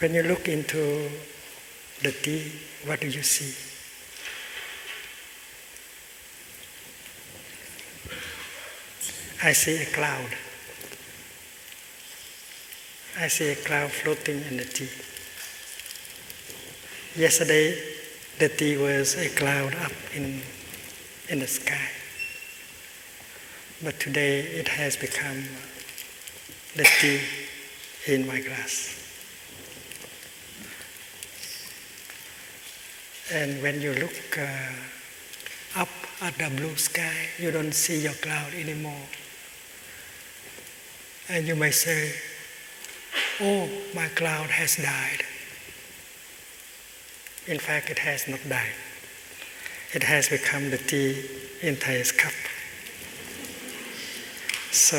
When you look into the tea, what do you see? I see a cloud. I see a cloud floating in the tea. Yesterday, the tea was a cloud up in, in the sky. But today it has become the tea in my glass. And when you look uh, up at the blue sky, you don't see your cloud anymore. And you may say, Oh, my cloud has died. In fact, it has not died. It has become the tea in Thai's cup. So,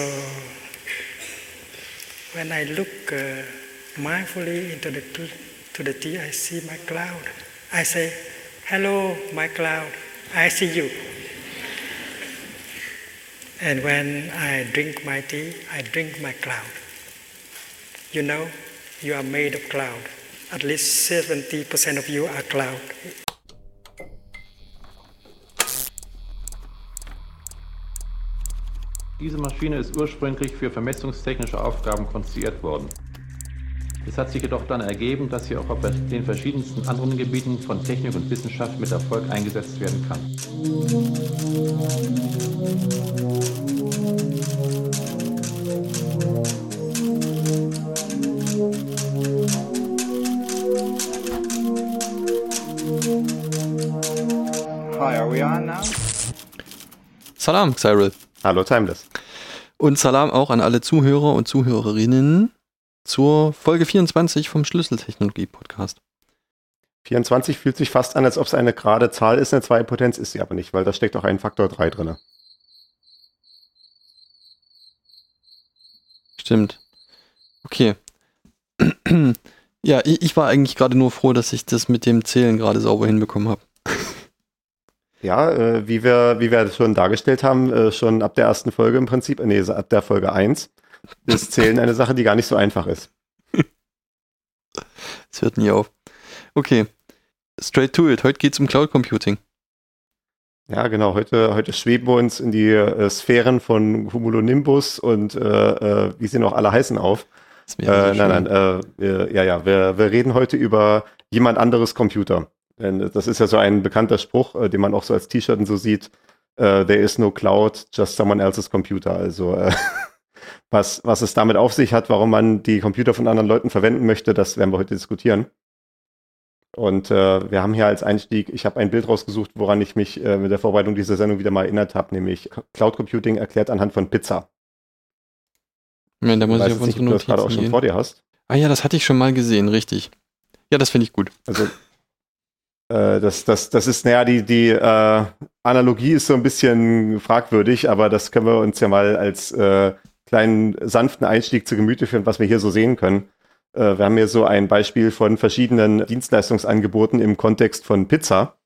when I look uh, mindfully into the, to the tea, I see my cloud. I say, Hello, my cloud, I see you. And when I drink my tea, I drink my cloud. You know, you are made of cloud. At least 70% of you are cloud. Diese Maschine ist ursprünglich für vermessungstechnische Aufgaben konstruiert worden. Es hat sich jedoch dann ergeben, dass sie auch auf den verschiedensten anderen Gebieten von Technik und Wissenschaft mit Erfolg eingesetzt werden kann. Hi, are we on now? Salam, Cyril. Hallo Timeless. Und Salam auch an alle Zuhörer und Zuhörerinnen zur Folge 24 vom Schlüsseltechnologie-Podcast. 24 fühlt sich fast an, als ob es eine gerade Zahl ist, eine Zweipotenz ist sie aber nicht, weil da steckt auch ein Faktor 3 drin. Stimmt. Okay. ja, ich, ich war eigentlich gerade nur froh, dass ich das mit dem Zählen gerade sauber hinbekommen habe. Ja, äh, wie wir, wie wir schon dargestellt haben, äh, schon ab der ersten Folge im Prinzip, nee, ab der Folge 1, ist Zählen eine Sache, die gar nicht so einfach ist. Es hört nie auf. Okay. Straight to it. Heute geht es um Cloud Computing. Ja, genau. Heute, heute schweben wir uns in die äh, Sphären von Cumulonimbus und äh, äh, wie sie noch alle heißen auf. Äh, nein, nein, äh, wir, ja, ja. Wir, wir reden heute über jemand anderes Computer. Denn das ist ja so ein bekannter Spruch, äh, den man auch so als T-Shirt und so sieht. Äh, there is no cloud, just someone else's computer. Also was, was es damit auf sich hat, warum man die Computer von anderen Leuten verwenden möchte, das werden wir heute diskutieren. Und äh, wir haben hier als Einstieg, ich habe ein Bild rausgesucht, woran ich mich äh, mit der Vorbereitung dieser Sendung wieder mal erinnert habe, nämlich Cloud Computing erklärt anhand von Pizza. Ja, da muss ich, weiß auf nicht, unsere ob du das gerade auch Notizen schon gehen. vor dir hast. Ah ja, das hatte ich schon mal gesehen, richtig. Ja, das finde ich gut. Also äh, das, das, das ist, naja, die, die äh, Analogie ist so ein bisschen fragwürdig, aber das können wir uns ja mal als äh, kleinen sanften Einstieg zu Gemüte führen, was wir hier so sehen können. Äh, wir haben hier so ein Beispiel von verschiedenen Dienstleistungsangeboten im Kontext von Pizza.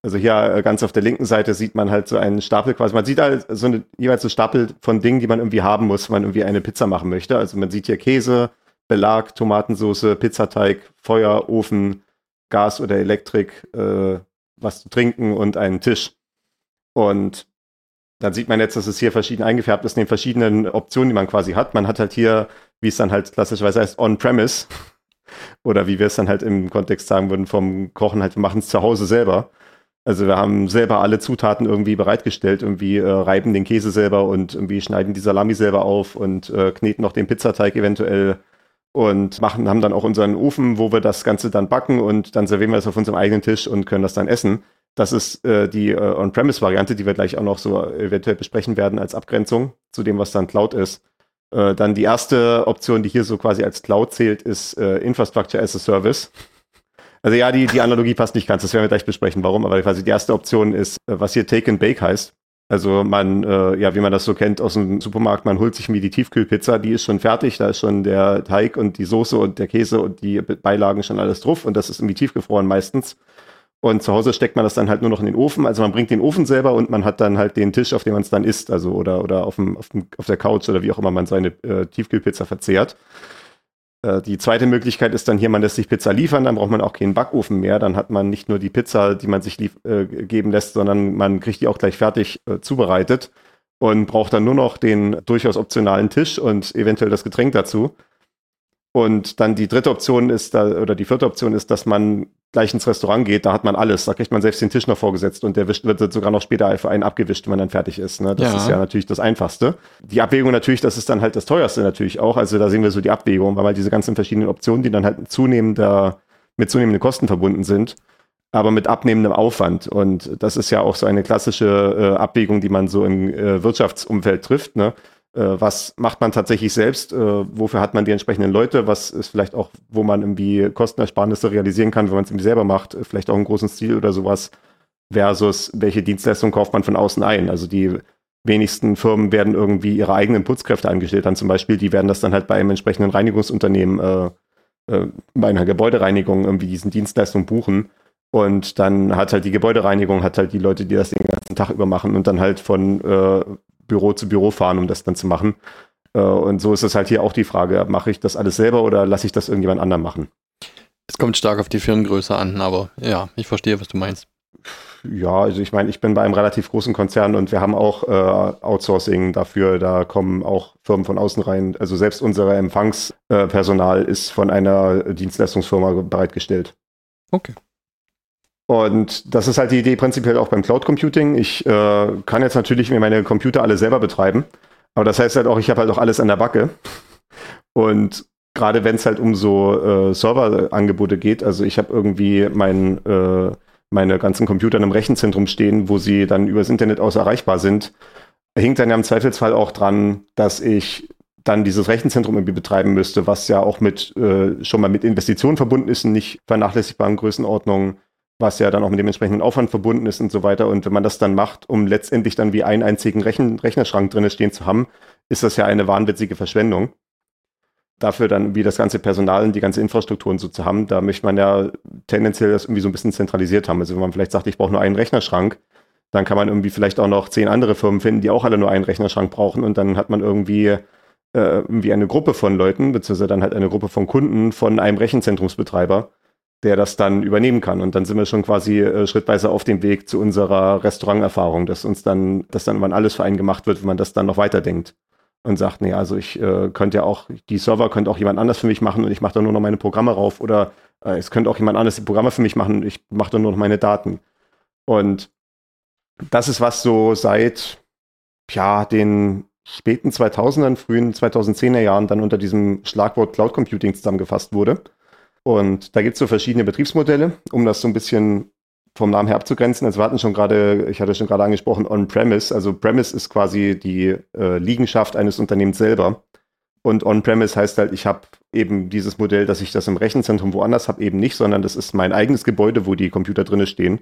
Also hier äh, ganz auf der linken Seite sieht man halt so einen Stapel quasi. Man sieht halt so eine, jeweils so Stapel von Dingen, die man irgendwie haben muss, wenn man irgendwie eine Pizza machen möchte. Also man sieht hier Käse, Belag, Tomatensauce, Pizzateig, Feuer, Ofen, Gas oder Elektrik, äh, was zu trinken und einen Tisch. Und dann sieht man jetzt, dass es hier verschieden eingefärbt ist in den verschiedenen Optionen, die man quasi hat. Man hat halt hier, wie es dann halt klassischerweise heißt, on-premise. Oder wie wir es dann halt im Kontext sagen würden, vom Kochen halt, wir machen es zu Hause selber. Also wir haben selber alle Zutaten irgendwie bereitgestellt, irgendwie äh, reiben den Käse selber und irgendwie schneiden die Salami selber auf und äh, kneten noch den Pizzateig eventuell und machen, haben dann auch unseren Ofen, wo wir das Ganze dann backen und dann servieren wir es auf unserem eigenen Tisch und können das dann essen. Das ist äh, die äh, On-Premise-Variante, die wir gleich auch noch so eventuell besprechen werden als Abgrenzung zu dem, was dann Cloud ist. Äh, dann die erste Option, die hier so quasi als Cloud zählt, ist äh, Infrastructure as a Service. Also ja, die, die Analogie passt nicht ganz, das werden wir gleich besprechen, warum, aber quasi die erste Option ist, äh, was hier Take and Bake heißt. Also man, äh, ja, wie man das so kennt aus dem Supermarkt, man holt sich mir die Tiefkühlpizza, die ist schon fertig, da ist schon der Teig und die Soße und der Käse und die Beilagen schon alles drauf und das ist irgendwie tiefgefroren meistens. Und zu Hause steckt man das dann halt nur noch in den Ofen. Also man bringt den Ofen selber und man hat dann halt den Tisch, auf dem man es dann isst, also oder, oder auf, dem, auf, dem, auf der Couch oder wie auch immer man seine äh, Tiefkühlpizza verzehrt. Äh, die zweite Möglichkeit ist dann hier, man lässt sich Pizza liefern, dann braucht man auch keinen Backofen mehr. Dann hat man nicht nur die Pizza, die man sich äh, geben lässt, sondern man kriegt die auch gleich fertig äh, zubereitet und braucht dann nur noch den durchaus optionalen Tisch und eventuell das Getränk dazu. Und dann die dritte Option ist, da, oder die vierte Option ist, dass man gleich ins Restaurant geht, da hat man alles. Da kriegt man selbst den Tisch noch vorgesetzt und der wird sogar noch später für einen abgewischt, wenn man dann fertig ist. Ne? Das ja. ist ja natürlich das Einfachste. Die Abwägung natürlich, das ist dann halt das teuerste natürlich auch. Also da sehen wir so die Abwägung, weil halt diese ganzen verschiedenen Optionen, die dann halt zunehmender, mit zunehmenden Kosten verbunden sind, aber mit abnehmendem Aufwand. Und das ist ja auch so eine klassische äh, Abwägung, die man so im äh, Wirtschaftsumfeld trifft. Ne? Äh, was macht man tatsächlich selbst, äh, wofür hat man die entsprechenden Leute, was ist vielleicht auch, wo man irgendwie Kostenersparnisse realisieren kann, wenn man es irgendwie selber macht, vielleicht auch einen großen Stil oder sowas, versus welche Dienstleistung kauft man von außen ein. Also die wenigsten Firmen werden irgendwie ihre eigenen Putzkräfte angestellt haben zum Beispiel, die werden das dann halt bei einem entsprechenden Reinigungsunternehmen, äh, äh, bei einer Gebäudereinigung irgendwie diesen Dienstleistung buchen. Und dann hat halt die Gebäudereinigung, hat halt die Leute, die das den ganzen Tag über machen und dann halt von äh, Büro zu Büro fahren, um das dann zu machen. Äh, und so ist es halt hier auch die Frage, mache ich das alles selber oder lasse ich das irgendjemand anderen machen? Es kommt stark auf die Firmengröße an, aber ja, ich verstehe, was du meinst. Ja, also ich meine, ich bin bei einem relativ großen Konzern und wir haben auch äh, Outsourcing dafür. Da kommen auch Firmen von außen rein. Also selbst unser Empfangspersonal ist von einer Dienstleistungsfirma bereitgestellt. Okay. Und das ist halt die Idee prinzipiell auch beim Cloud Computing. Ich äh, kann jetzt natürlich mir meine Computer alle selber betreiben, aber das heißt halt auch, ich habe halt auch alles an der Backe. Und gerade wenn es halt um so äh, Serverangebote geht, also ich habe irgendwie mein, äh, meine ganzen Computer in einem Rechenzentrum stehen, wo sie dann übers Internet aus erreichbar sind, hinkt dann ja im Zweifelsfall auch dran, dass ich dann dieses Rechenzentrum irgendwie betreiben müsste, was ja auch mit äh, schon mal mit Investitionen verbunden ist in nicht vernachlässigbaren Größenordnungen was ja dann auch mit dem entsprechenden Aufwand verbunden ist und so weiter. Und wenn man das dann macht, um letztendlich dann wie einen einzigen Rechen Rechnerschrank drin stehen zu haben, ist das ja eine wahnwitzige Verschwendung. Dafür dann wie das ganze Personal und die ganze Infrastruktur und so zu haben, da möchte man ja tendenziell das irgendwie so ein bisschen zentralisiert haben. Also wenn man vielleicht sagt, ich brauche nur einen Rechnerschrank, dann kann man irgendwie vielleicht auch noch zehn andere Firmen finden, die auch alle nur einen Rechnerschrank brauchen und dann hat man irgendwie äh, irgendwie eine Gruppe von Leuten, beziehungsweise dann halt eine Gruppe von Kunden von einem Rechenzentrumsbetreiber, der das dann übernehmen kann. Und dann sind wir schon quasi äh, schrittweise auf dem Weg zu unserer Restauranterfahrung, dass uns dann, dass dann irgendwann alles für einen gemacht wird, wenn man das dann noch weiterdenkt und sagt, nee, also ich äh, könnte ja auch, die Server könnte auch jemand anders für mich machen und ich mache da nur noch meine Programme rauf oder äh, es könnte auch jemand anders die Programme für mich machen und ich mache da nur noch meine Daten. Und das ist was so seit, ja, den späten 2000ern, frühen 2010er Jahren dann unter diesem Schlagwort Cloud Computing zusammengefasst wurde. Und da gibt es so verschiedene Betriebsmodelle, um das so ein bisschen vom Namen her abzugrenzen. Also wir hatten schon gerade, ich hatte schon gerade angesprochen, On-Premise. Also Premise ist quasi die äh, Liegenschaft eines Unternehmens selber. Und On-Premise heißt halt, ich habe eben dieses Modell, dass ich das im Rechenzentrum woanders habe, eben nicht, sondern das ist mein eigenes Gebäude, wo die Computer drinne stehen.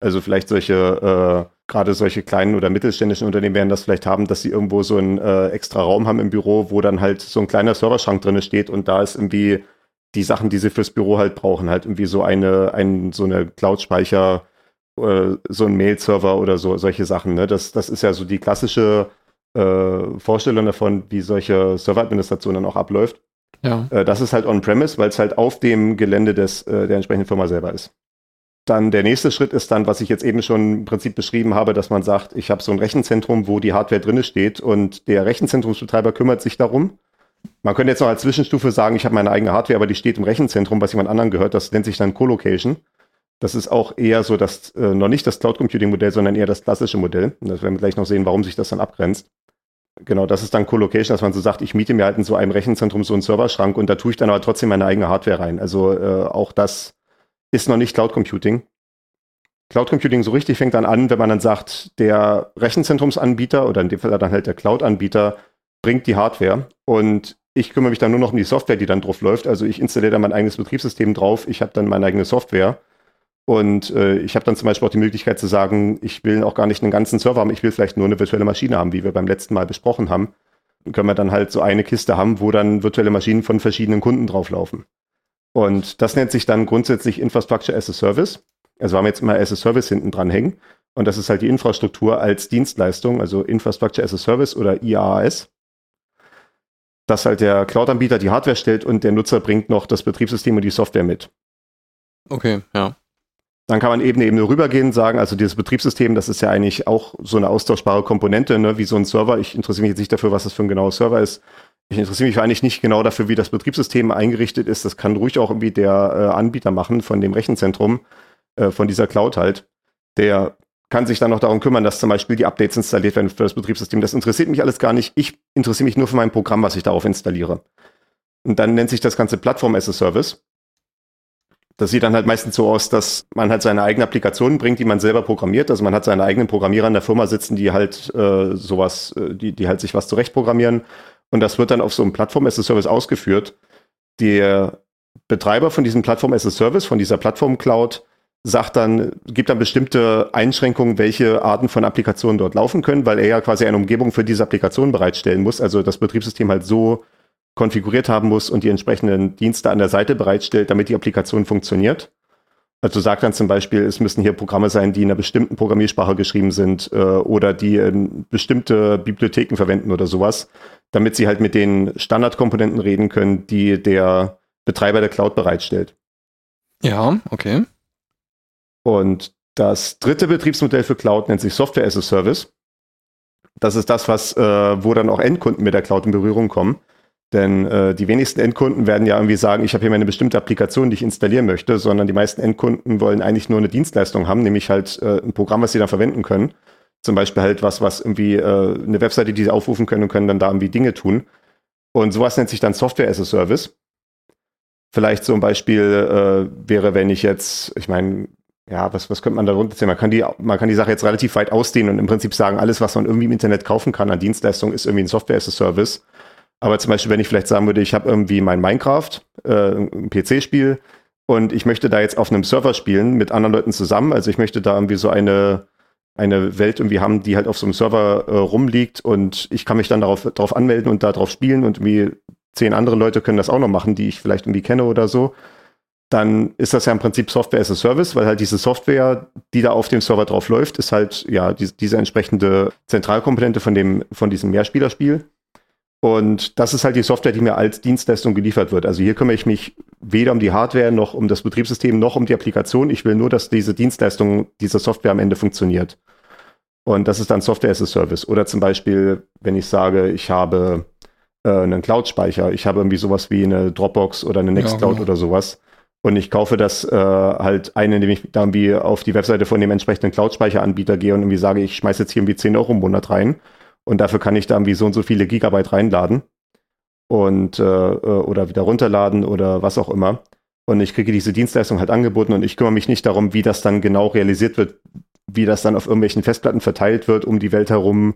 Also vielleicht solche, äh, gerade solche kleinen oder mittelständischen Unternehmen werden das vielleicht haben, dass sie irgendwo so einen äh, extra Raum haben im Büro, wo dann halt so ein kleiner Serverschrank drinne steht und da ist irgendwie die Sachen, die sie fürs Büro halt brauchen, halt irgendwie so eine, ein, so eine Cloud-Speicher, äh, so ein Mail-Server oder so, solche Sachen. Ne? Das, das ist ja so die klassische äh, Vorstellung davon, wie solche Serveradministration dann auch abläuft. Ja. Äh, das ist halt on-premise, weil es halt auf dem Gelände des, äh, der entsprechenden Firma selber ist. Dann der nächste Schritt ist dann, was ich jetzt eben schon im Prinzip beschrieben habe, dass man sagt, ich habe so ein Rechenzentrum, wo die Hardware drinne steht und der Rechenzentrumsbetreiber kümmert sich darum man könnte jetzt noch als Zwischenstufe sagen, ich habe meine eigene Hardware, aber die steht im Rechenzentrum, was jemand anderen gehört. Das nennt sich dann Colocation. Das ist auch eher so das, äh, noch nicht das Cloud Computing Modell, sondern eher das klassische Modell. Und das werden wir gleich noch sehen, warum sich das dann abgrenzt. Genau, das ist dann Colocation, dass man so sagt, ich miete mir halt in so einem Rechenzentrum so einen Serverschrank und da tue ich dann aber trotzdem meine eigene Hardware rein. Also äh, auch das ist noch nicht Cloud Computing. Cloud Computing so richtig fängt dann an, wenn man dann sagt, der Rechenzentrumsanbieter oder in dem Fall dann halt der Cloud-Anbieter bringt die Hardware und ich kümmere mich dann nur noch um die Software, die dann drauf läuft. Also ich installiere dann mein eigenes Betriebssystem drauf, ich habe dann meine eigene Software und äh, ich habe dann zum Beispiel auch die Möglichkeit zu sagen, ich will auch gar nicht einen ganzen Server haben, ich will vielleicht nur eine virtuelle Maschine haben, wie wir beim letzten Mal besprochen haben. Dann können wir dann halt so eine Kiste haben, wo dann virtuelle Maschinen von verschiedenen Kunden drauflaufen. Und das nennt sich dann grundsätzlich Infrastructure as a Service. Also wir haben jetzt immer as a Service hinten dran hängen. Und das ist halt die Infrastruktur als Dienstleistung, also Infrastructure as a Service oder IaaS. Dass halt der Cloud-Anbieter die Hardware stellt und der Nutzer bringt noch das Betriebssystem und die Software mit. Okay, ja. Dann kann man eben eben nur rübergehen, sagen, also dieses Betriebssystem, das ist ja eigentlich auch so eine austauschbare Komponente, ne, wie so ein Server. Ich interessiere mich jetzt nicht dafür, was das für ein genauer Server ist. Ich interessiere mich eigentlich nicht genau dafür, wie das Betriebssystem eingerichtet ist. Das kann ruhig auch irgendwie der äh, Anbieter machen von dem Rechenzentrum, äh, von dieser Cloud halt. Der kann sich dann noch darum kümmern, dass zum Beispiel die Updates installiert werden für das Betriebssystem. Das interessiert mich alles gar nicht. Ich interessiere mich nur für mein Programm, was ich darauf installiere. Und dann nennt sich das Ganze Plattform as a Service. Das sieht dann halt meistens so aus, dass man halt seine eigene Applikation bringt, die man selber programmiert. Also man hat seine eigenen Programmierer in der Firma sitzen, die halt äh, sowas, äh, die, die halt sich was zurechtprogrammieren. Und das wird dann auf so einem Plattform as a Service ausgeführt. Der Betreiber von diesem Plattform as a Service, von dieser Plattform Cloud, sagt dann, gibt dann bestimmte Einschränkungen, welche Arten von Applikationen dort laufen können, weil er ja quasi eine Umgebung für diese Applikation bereitstellen muss. Also das Betriebssystem halt so konfiguriert haben muss und die entsprechenden Dienste an der Seite bereitstellt, damit die Applikation funktioniert. Also sagt dann zum Beispiel, es müssen hier Programme sein, die in einer bestimmten Programmiersprache geschrieben sind äh, oder die in bestimmte Bibliotheken verwenden oder sowas, damit sie halt mit den Standardkomponenten reden können, die der Betreiber der Cloud bereitstellt. Ja, okay. Und das dritte Betriebsmodell für Cloud nennt sich Software as a Service. Das ist das, was, äh, wo dann auch Endkunden mit der Cloud in Berührung kommen. Denn äh, die wenigsten Endkunden werden ja irgendwie sagen, ich habe hier meine bestimmte Applikation, die ich installieren möchte, sondern die meisten Endkunden wollen eigentlich nur eine Dienstleistung haben, nämlich halt äh, ein Programm, was sie dann verwenden können. Zum Beispiel halt was, was irgendwie äh, eine Webseite, die sie aufrufen können und können dann da irgendwie Dinge tun. Und sowas nennt sich dann Software as a Service. Vielleicht ein Beispiel äh, wäre, wenn ich jetzt, ich meine, ja, was, was könnte man darunter sehen? Man kann, die, man kann die Sache jetzt relativ weit ausdehnen und im Prinzip sagen, alles, was man irgendwie im Internet kaufen kann an Dienstleistungen, ist irgendwie ein Software as a Service. Aber zum Beispiel, wenn ich vielleicht sagen würde, ich habe irgendwie mein Minecraft, äh, ein PC-Spiel, und ich möchte da jetzt auf einem Server spielen mit anderen Leuten zusammen. Also ich möchte da irgendwie so eine, eine Welt irgendwie haben, die halt auf so einem Server äh, rumliegt und ich kann mich dann darauf, darauf anmelden und darauf spielen und irgendwie zehn andere Leute können das auch noch machen, die ich vielleicht irgendwie kenne oder so. Dann ist das ja im Prinzip Software as a Service, weil halt diese Software, die da auf dem Server drauf läuft, ist halt ja die, diese entsprechende Zentralkomponente von dem, von diesem Mehrspielerspiel. Und das ist halt die Software, die mir als Dienstleistung geliefert wird. Also hier kümmere ich mich weder um die Hardware noch um das Betriebssystem noch um die Applikation. Ich will nur, dass diese Dienstleistung dieser Software am Ende funktioniert. Und das ist dann Software as a Service. Oder zum Beispiel, wenn ich sage, ich habe äh, einen Cloud-Speicher, ich habe irgendwie sowas wie eine Dropbox oder eine Nextcloud ja, genau. oder sowas. Und ich kaufe das äh, halt ein, indem ich dann irgendwie auf die Webseite von dem entsprechenden Cloud-Speicheranbieter gehe und irgendwie sage, ich schmeiße jetzt hier irgendwie 10 Euro im Monat rein und dafür kann ich da irgendwie so und so viele Gigabyte reinladen und äh, äh, oder wieder runterladen oder was auch immer. Und ich kriege diese Dienstleistung halt angeboten und ich kümmere mich nicht darum, wie das dann genau realisiert wird, wie das dann auf irgendwelchen Festplatten verteilt wird um die Welt herum.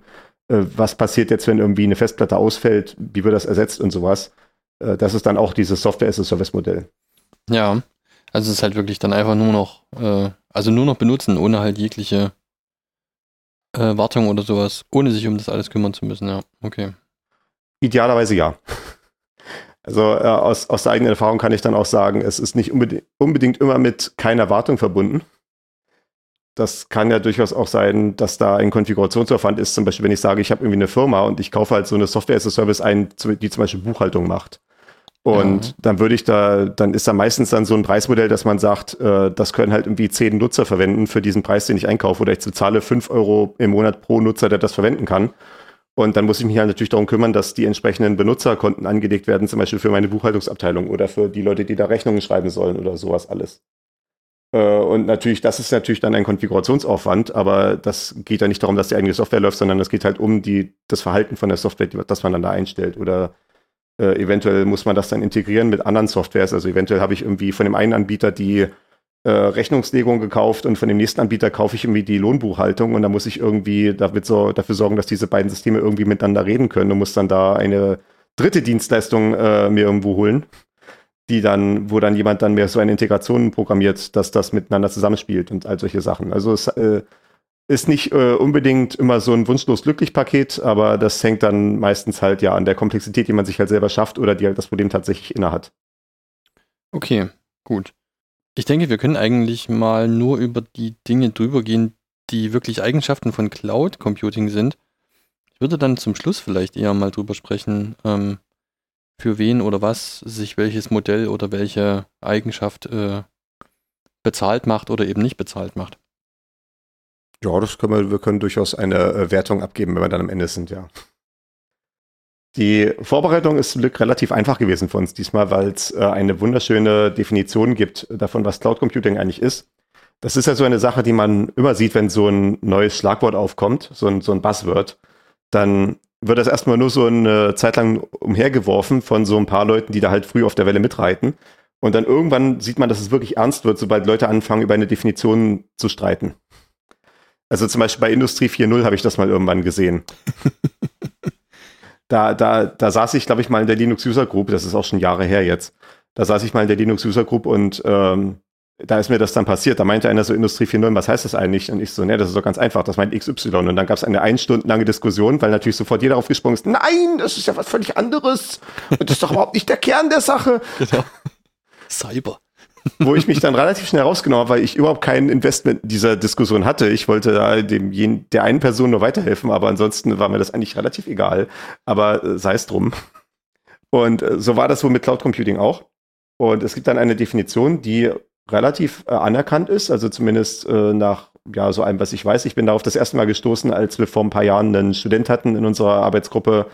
Äh, was passiert jetzt, wenn irgendwie eine Festplatte ausfällt? Wie wird das ersetzt und sowas? Äh, das ist dann auch dieses Software-as-a-Service-Modell. Ja, also es ist halt wirklich dann einfach nur noch, äh, also nur noch benutzen, ohne halt jegliche äh, Wartung oder sowas, ohne sich um das alles kümmern zu müssen, ja. Okay. Idealerweise ja. Also äh, aus, aus der eigenen Erfahrung kann ich dann auch sagen, es ist nicht unbedingt, unbedingt immer mit keiner Wartung verbunden. Das kann ja durchaus auch sein, dass da ein Konfigurationsaufwand ist. Zum Beispiel, wenn ich sage, ich habe irgendwie eine Firma und ich kaufe halt so eine Software as a Service ein, die zum Beispiel Buchhaltung macht. Und ja. dann würde ich da, dann ist da meistens dann so ein Preismodell, dass man sagt, äh, das können halt irgendwie zehn Nutzer verwenden für diesen Preis, den ich einkaufe, oder ich zahle fünf Euro im Monat pro Nutzer, der das verwenden kann. Und dann muss ich mich halt natürlich darum kümmern, dass die entsprechenden Benutzerkonten angelegt werden, zum Beispiel für meine Buchhaltungsabteilung oder für die Leute, die da Rechnungen schreiben sollen oder sowas alles. Äh, und natürlich, das ist natürlich dann ein Konfigurationsaufwand, aber das geht ja nicht darum, dass die eigene Software läuft, sondern es geht halt um die, das Verhalten von der Software, das man dann da einstellt oder äh, eventuell muss man das dann integrieren mit anderen Softwares. Also eventuell habe ich irgendwie von dem einen Anbieter die äh, Rechnungslegung gekauft und von dem nächsten Anbieter kaufe ich irgendwie die Lohnbuchhaltung und da muss ich irgendwie damit so, dafür sorgen, dass diese beiden Systeme irgendwie miteinander reden können und muss dann da eine dritte Dienstleistung äh, mir irgendwo holen, die dann, wo dann jemand dann mehr so eine Integration programmiert, dass das miteinander zusammenspielt und all solche Sachen. Also es äh, ist nicht äh, unbedingt immer so ein wunschlos glücklich Paket, aber das hängt dann meistens halt ja an der Komplexität, die man sich halt selber schafft oder die halt das Problem tatsächlich innehat. Okay, gut. Ich denke, wir können eigentlich mal nur über die Dinge drüber gehen, die wirklich Eigenschaften von Cloud Computing sind. Ich würde dann zum Schluss vielleicht eher mal drüber sprechen, ähm, für wen oder was sich welches Modell oder welche Eigenschaft äh, bezahlt macht oder eben nicht bezahlt macht. Ja, das können wir, wir können durchaus eine äh, Wertung abgeben, wenn wir dann am Ende sind, ja. Die Vorbereitung ist zum Glück relativ einfach gewesen für uns diesmal, weil es äh, eine wunderschöne Definition gibt davon, was Cloud Computing eigentlich ist. Das ist ja so eine Sache, die man immer sieht, wenn so ein neues Schlagwort aufkommt, so ein, so ein Buzzword. Dann wird das erstmal nur so eine Zeit lang umhergeworfen von so ein paar Leuten, die da halt früh auf der Welle mitreiten. Und dann irgendwann sieht man, dass es wirklich ernst wird, sobald Leute anfangen, über eine Definition zu streiten. Also zum Beispiel bei Industrie 4.0 habe ich das mal irgendwann gesehen. da, da, da saß ich, glaube ich, mal in der Linux User Group, das ist auch schon Jahre her jetzt. Da saß ich mal in der Linux User Group und ähm, da ist mir das dann passiert. Da meinte einer so Industrie 4.0, was heißt das eigentlich? Und ich so, ne, das ist doch ganz einfach, das meint XY. Und dann gab es eine ein Stunden lange Diskussion, weil natürlich sofort jeder aufgesprungen ist, nein, das ist ja was völlig anderes. Und das ist doch überhaupt nicht der Kern der Sache. Genau. Cyber. Wo ich mich dann relativ schnell rausgenommen habe, weil ich überhaupt kein Investment in dieser Diskussion hatte. Ich wollte da dem, der einen Person nur weiterhelfen, aber ansonsten war mir das eigentlich relativ egal. Aber äh, sei es drum. Und äh, so war das wohl mit Cloud Computing auch. Und es gibt dann eine Definition, die relativ äh, anerkannt ist, also zumindest äh, nach ja, so allem, was ich weiß. Ich bin darauf das erste Mal gestoßen, als wir vor ein paar Jahren einen Student hatten in unserer Arbeitsgruppe,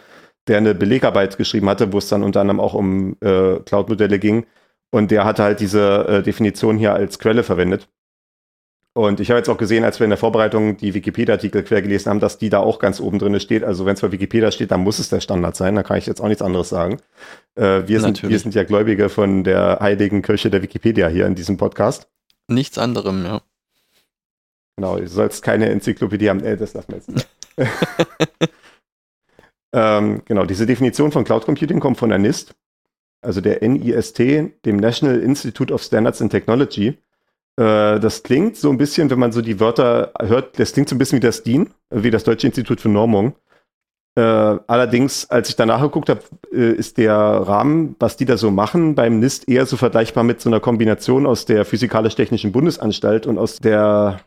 der eine Belegarbeit geschrieben hatte, wo es dann unter anderem auch um äh, Cloud-Modelle ging. Und der hatte halt diese äh, Definition hier als Quelle verwendet. Und ich habe jetzt auch gesehen, als wir in der Vorbereitung die Wikipedia-Artikel quer gelesen haben, dass die da auch ganz oben drin steht. Also wenn es bei Wikipedia steht, dann muss es der Standard sein. Da kann ich jetzt auch nichts anderes sagen. Äh, wir, sind, wir sind ja Gläubige von der heiligen Kirche der Wikipedia hier in diesem Podcast. Nichts anderem, ja. Genau, du sollst keine Enzyklopädie haben. Äh, das lassen wir jetzt nicht. ähm, genau, diese Definition von Cloud Computing kommt von der NIST also der NIST, dem National Institute of Standards and Technology. Äh, das klingt so ein bisschen, wenn man so die Wörter hört, das klingt so ein bisschen wie das DIN, wie das Deutsche Institut für Normung. Äh, allerdings, als ich danach geguckt habe, äh, ist der Rahmen, was die da so machen, beim NIST eher so vergleichbar mit so einer Kombination aus der Physikalisch-Technischen Bundesanstalt und aus der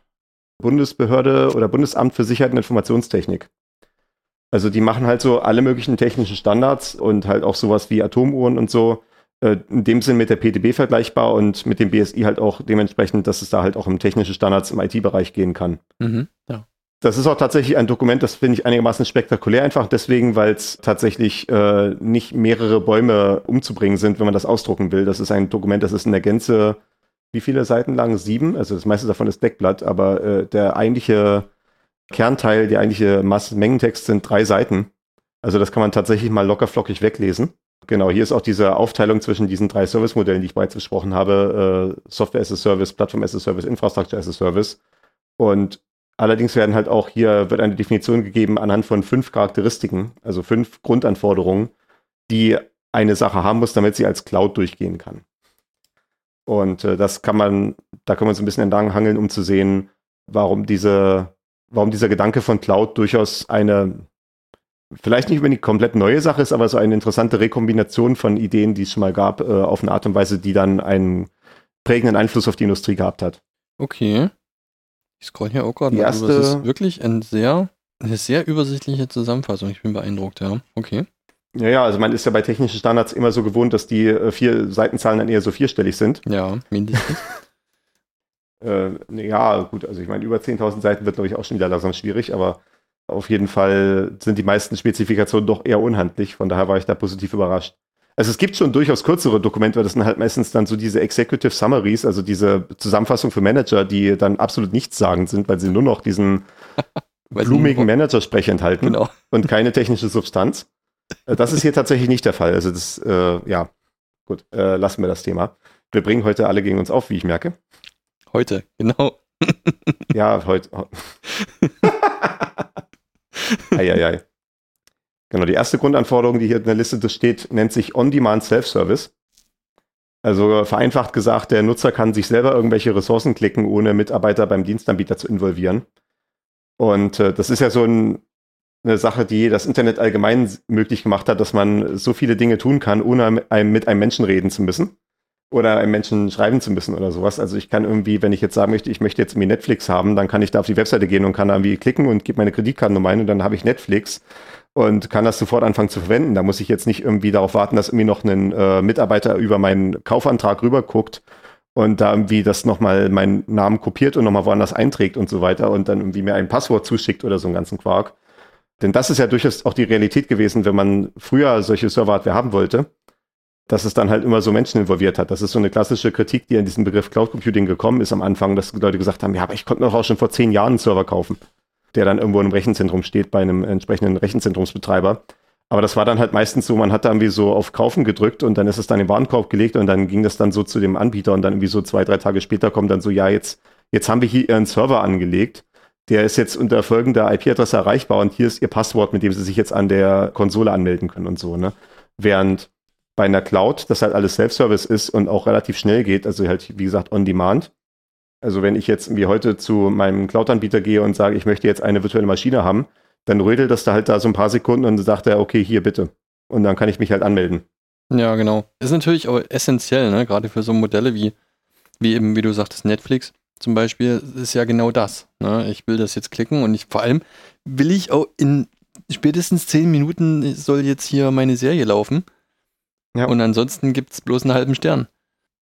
Bundesbehörde oder Bundesamt für Sicherheit und Informationstechnik. Also die machen halt so alle möglichen technischen Standards und halt auch sowas wie Atomuhren und so. Äh, in dem Sinn mit der PTB vergleichbar und mit dem BSI halt auch dementsprechend, dass es da halt auch um technische Standards im IT-Bereich gehen kann. Mhm, ja. Das ist auch tatsächlich ein Dokument, das finde ich einigermaßen spektakulär, einfach deswegen, weil es tatsächlich äh, nicht mehrere Bäume umzubringen sind, wenn man das ausdrucken will. Das ist ein Dokument, das ist in der Gänze, wie viele Seiten lang? Sieben? Also das meiste davon ist Deckblatt, aber äh, der eigentliche Kernteil, die eigentliche Mengentext sind drei Seiten. Also das kann man tatsächlich mal locker flockig weglesen. Genau, hier ist auch diese Aufteilung zwischen diesen drei Service-Modellen, die ich bereits besprochen habe. Äh, Software as a Service, Plattform as a Service, Infrastructure as a Service. Und allerdings werden halt auch hier, wird eine Definition gegeben anhand von fünf Charakteristiken, also fünf Grundanforderungen, die eine Sache haben muss, damit sie als Cloud durchgehen kann. Und äh, das kann man, da kann man so ein bisschen entlang hangeln, um zu sehen, warum diese warum dieser Gedanke von Cloud durchaus eine, vielleicht nicht unbedingt komplett neue Sache ist, aber so eine interessante Rekombination von Ideen, die es schon mal gab, äh, auf eine Art und Weise, die dann einen prägenden Einfluss auf die Industrie gehabt hat. Okay. Ich scroll hier auch gerade. Das ist wirklich ein sehr, eine sehr übersichtliche Zusammenfassung. Ich bin beeindruckt, ja. Okay. Ja, ja, also man ist ja bei technischen Standards immer so gewohnt, dass die äh, vier Seitenzahlen dann eher so vierstellig sind. Ja, mindestens. Äh, ja, gut, also ich meine, über 10.000 Seiten wird, glaube ich, auch schon wieder langsam schwierig, aber auf jeden Fall sind die meisten Spezifikationen doch eher unhandlich. Von daher war ich da positiv überrascht. Also es gibt schon durchaus kürzere Dokumente, das sind halt meistens dann so diese Executive Summaries, also diese Zusammenfassung für Manager, die dann absolut nichtssagend sind, weil sie nur noch diesen blumigen Manager-Sprech enthalten genau. und keine technische Substanz. Äh, das ist hier tatsächlich nicht der Fall. Also das, äh, ja, gut, äh, lassen wir das Thema. Wir bringen heute alle gegen uns auf, wie ich merke. Heute, genau. ja, heute. Eieiei. Genau, die erste Grundanforderung, die hier in der Liste steht, nennt sich On-Demand Self-Service. Also vereinfacht gesagt, der Nutzer kann sich selber irgendwelche Ressourcen klicken, ohne Mitarbeiter beim Dienstanbieter zu involvieren. Und äh, das ist ja so ein, eine Sache, die das Internet allgemein möglich gemacht hat, dass man so viele Dinge tun kann, ohne einem, mit einem Menschen reden zu müssen oder einem Menschen schreiben zu müssen oder sowas. Also ich kann irgendwie, wenn ich jetzt sagen möchte, ich möchte jetzt irgendwie Netflix haben, dann kann ich da auf die Webseite gehen und kann da irgendwie klicken und gebe meine Kreditkartennummer ein und dann habe ich Netflix und kann das sofort anfangen zu verwenden. Da muss ich jetzt nicht irgendwie darauf warten, dass irgendwie noch ein äh, Mitarbeiter über meinen Kaufantrag rüber guckt und da irgendwie das nochmal meinen Namen kopiert und nochmal woanders einträgt und so weiter und dann irgendwie mir ein Passwort zuschickt oder so einen ganzen Quark. Denn das ist ja durchaus auch die Realität gewesen, wenn man früher solche Server-Hardware haben wollte dass es dann halt immer so Menschen involviert hat. Das ist so eine klassische Kritik, die an diesem Begriff Cloud Computing gekommen ist am Anfang, dass Leute gesagt haben, ja, aber ich konnte doch auch schon vor zehn Jahren einen Server kaufen, der dann irgendwo im Rechenzentrum steht bei einem entsprechenden Rechenzentrumsbetreiber. Aber das war dann halt meistens so, man hat da irgendwie so auf Kaufen gedrückt und dann ist es dann im Warenkorb gelegt und dann ging das dann so zu dem Anbieter und dann irgendwie so zwei, drei Tage später kommt dann so, ja, jetzt, jetzt haben wir hier Ihren Server angelegt. Der ist jetzt unter folgender IP-Adresse erreichbar und hier ist Ihr Passwort, mit dem Sie sich jetzt an der Konsole anmelden können und so, ne? Während bei einer Cloud das halt alles Self-Service ist und auch relativ schnell geht, also halt, wie gesagt, on demand. Also wenn ich jetzt wie heute zu meinem Cloud-Anbieter gehe und sage, ich möchte jetzt eine virtuelle Maschine haben, dann rödelt das da halt da so ein paar Sekunden und sagt er, okay, hier bitte. Und dann kann ich mich halt anmelden. Ja, genau. Ist natürlich auch essentiell, ne? gerade für so Modelle wie, wie eben, wie du sagtest, Netflix zum Beispiel, ist ja genau das. Ne? Ich will das jetzt klicken und ich vor allem will ich auch in spätestens zehn Minuten soll jetzt hier meine Serie laufen. Ja. Und ansonsten gibt es bloß einen halben Stern.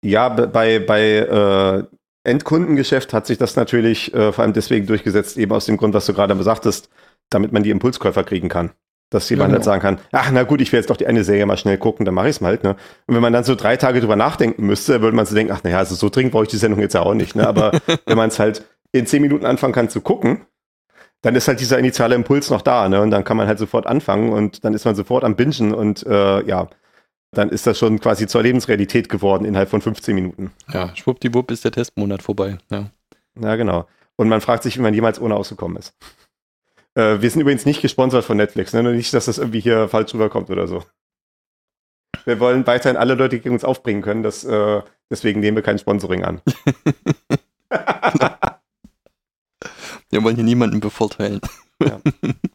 Ja, bei, bei äh, Endkundengeschäft hat sich das natürlich äh, vor allem deswegen durchgesetzt, eben aus dem Grund, was du gerade sagtest, damit man die Impulskäufer kriegen kann. Dass jemand halt genau. halt sagen kann, ach na gut, ich will jetzt doch die eine Serie mal schnell gucken, dann mache ich es mal halt. Ne? Und wenn man dann so drei Tage drüber nachdenken müsste, würde man so denken, ach naja, also so dringend brauche ich die Sendung jetzt ja auch nicht. Ne? Aber wenn man es halt in zehn Minuten anfangen kann zu gucken, dann ist halt dieser initiale Impuls noch da. Ne? Und dann kann man halt sofort anfangen und dann ist man sofort am Bingen und äh, ja, dann ist das schon quasi zur Lebensrealität geworden innerhalb von 15 Minuten. Ja, schwuppdiwupp ist der Testmonat vorbei. Ja. ja, genau. Und man fragt sich, wie man jemals ohne ausgekommen ist. Äh, wir sind übrigens nicht gesponsert von Netflix, ne? nicht, dass das irgendwie hier falsch rüberkommt oder so. Wir wollen weiterhin alle Leute gegen uns aufbringen können, das, äh, deswegen nehmen wir kein Sponsoring an. wir wollen hier niemanden bevorteilen. Ja.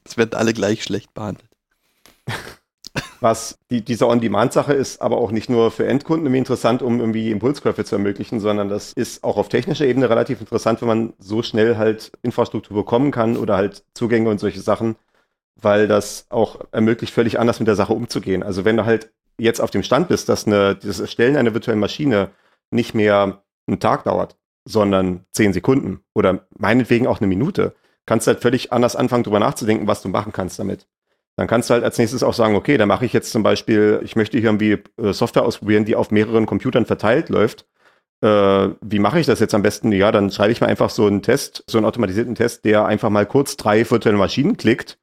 Es werden alle gleich schlecht behandelt. Was die, diese On-Demand-Sache ist aber auch nicht nur für Endkunden irgendwie interessant, um irgendwie Impulskäufe zu ermöglichen, sondern das ist auch auf technischer Ebene relativ interessant, wenn man so schnell halt Infrastruktur bekommen kann oder halt Zugänge und solche Sachen, weil das auch ermöglicht, völlig anders mit der Sache umzugehen. Also wenn du halt jetzt auf dem Stand bist, dass eine, das Erstellen einer virtuellen Maschine nicht mehr einen Tag dauert, sondern zehn Sekunden oder meinetwegen auch eine Minute, kannst du halt völlig anders anfangen, darüber nachzudenken, was du machen kannst damit. Dann kannst du halt als nächstes auch sagen, okay, dann mache ich jetzt zum Beispiel, ich möchte hier irgendwie äh, Software ausprobieren, die auf mehreren Computern verteilt läuft. Äh, wie mache ich das jetzt am besten? Ja, dann schreibe ich mir einfach so einen Test, so einen automatisierten Test, der einfach mal kurz drei virtuelle Maschinen klickt,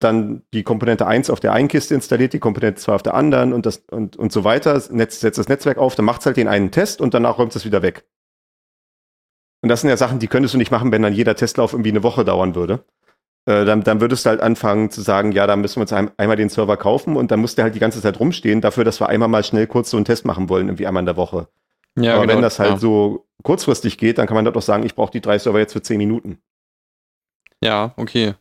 dann die Komponente 1 auf der einen Kiste installiert, die Komponente 2 auf der anderen und, das, und, und so weiter, Netz, setzt das Netzwerk auf, dann macht es halt den einen Test und danach räumt es wieder weg. Und das sind ja Sachen, die könntest du nicht machen, wenn dann jeder Testlauf irgendwie eine Woche dauern würde. Äh, dann, dann würdest du halt anfangen zu sagen, ja, da müssen wir uns ein, einmal den Server kaufen und dann muss der halt die ganze Zeit rumstehen, dafür, dass wir einmal mal schnell kurz so einen Test machen wollen, irgendwie einmal in der Woche. Ja, Aber genau, wenn das halt ja. so kurzfristig geht, dann kann man dort auch sagen, ich brauche die drei Server jetzt für zehn Minuten. Ja, okay.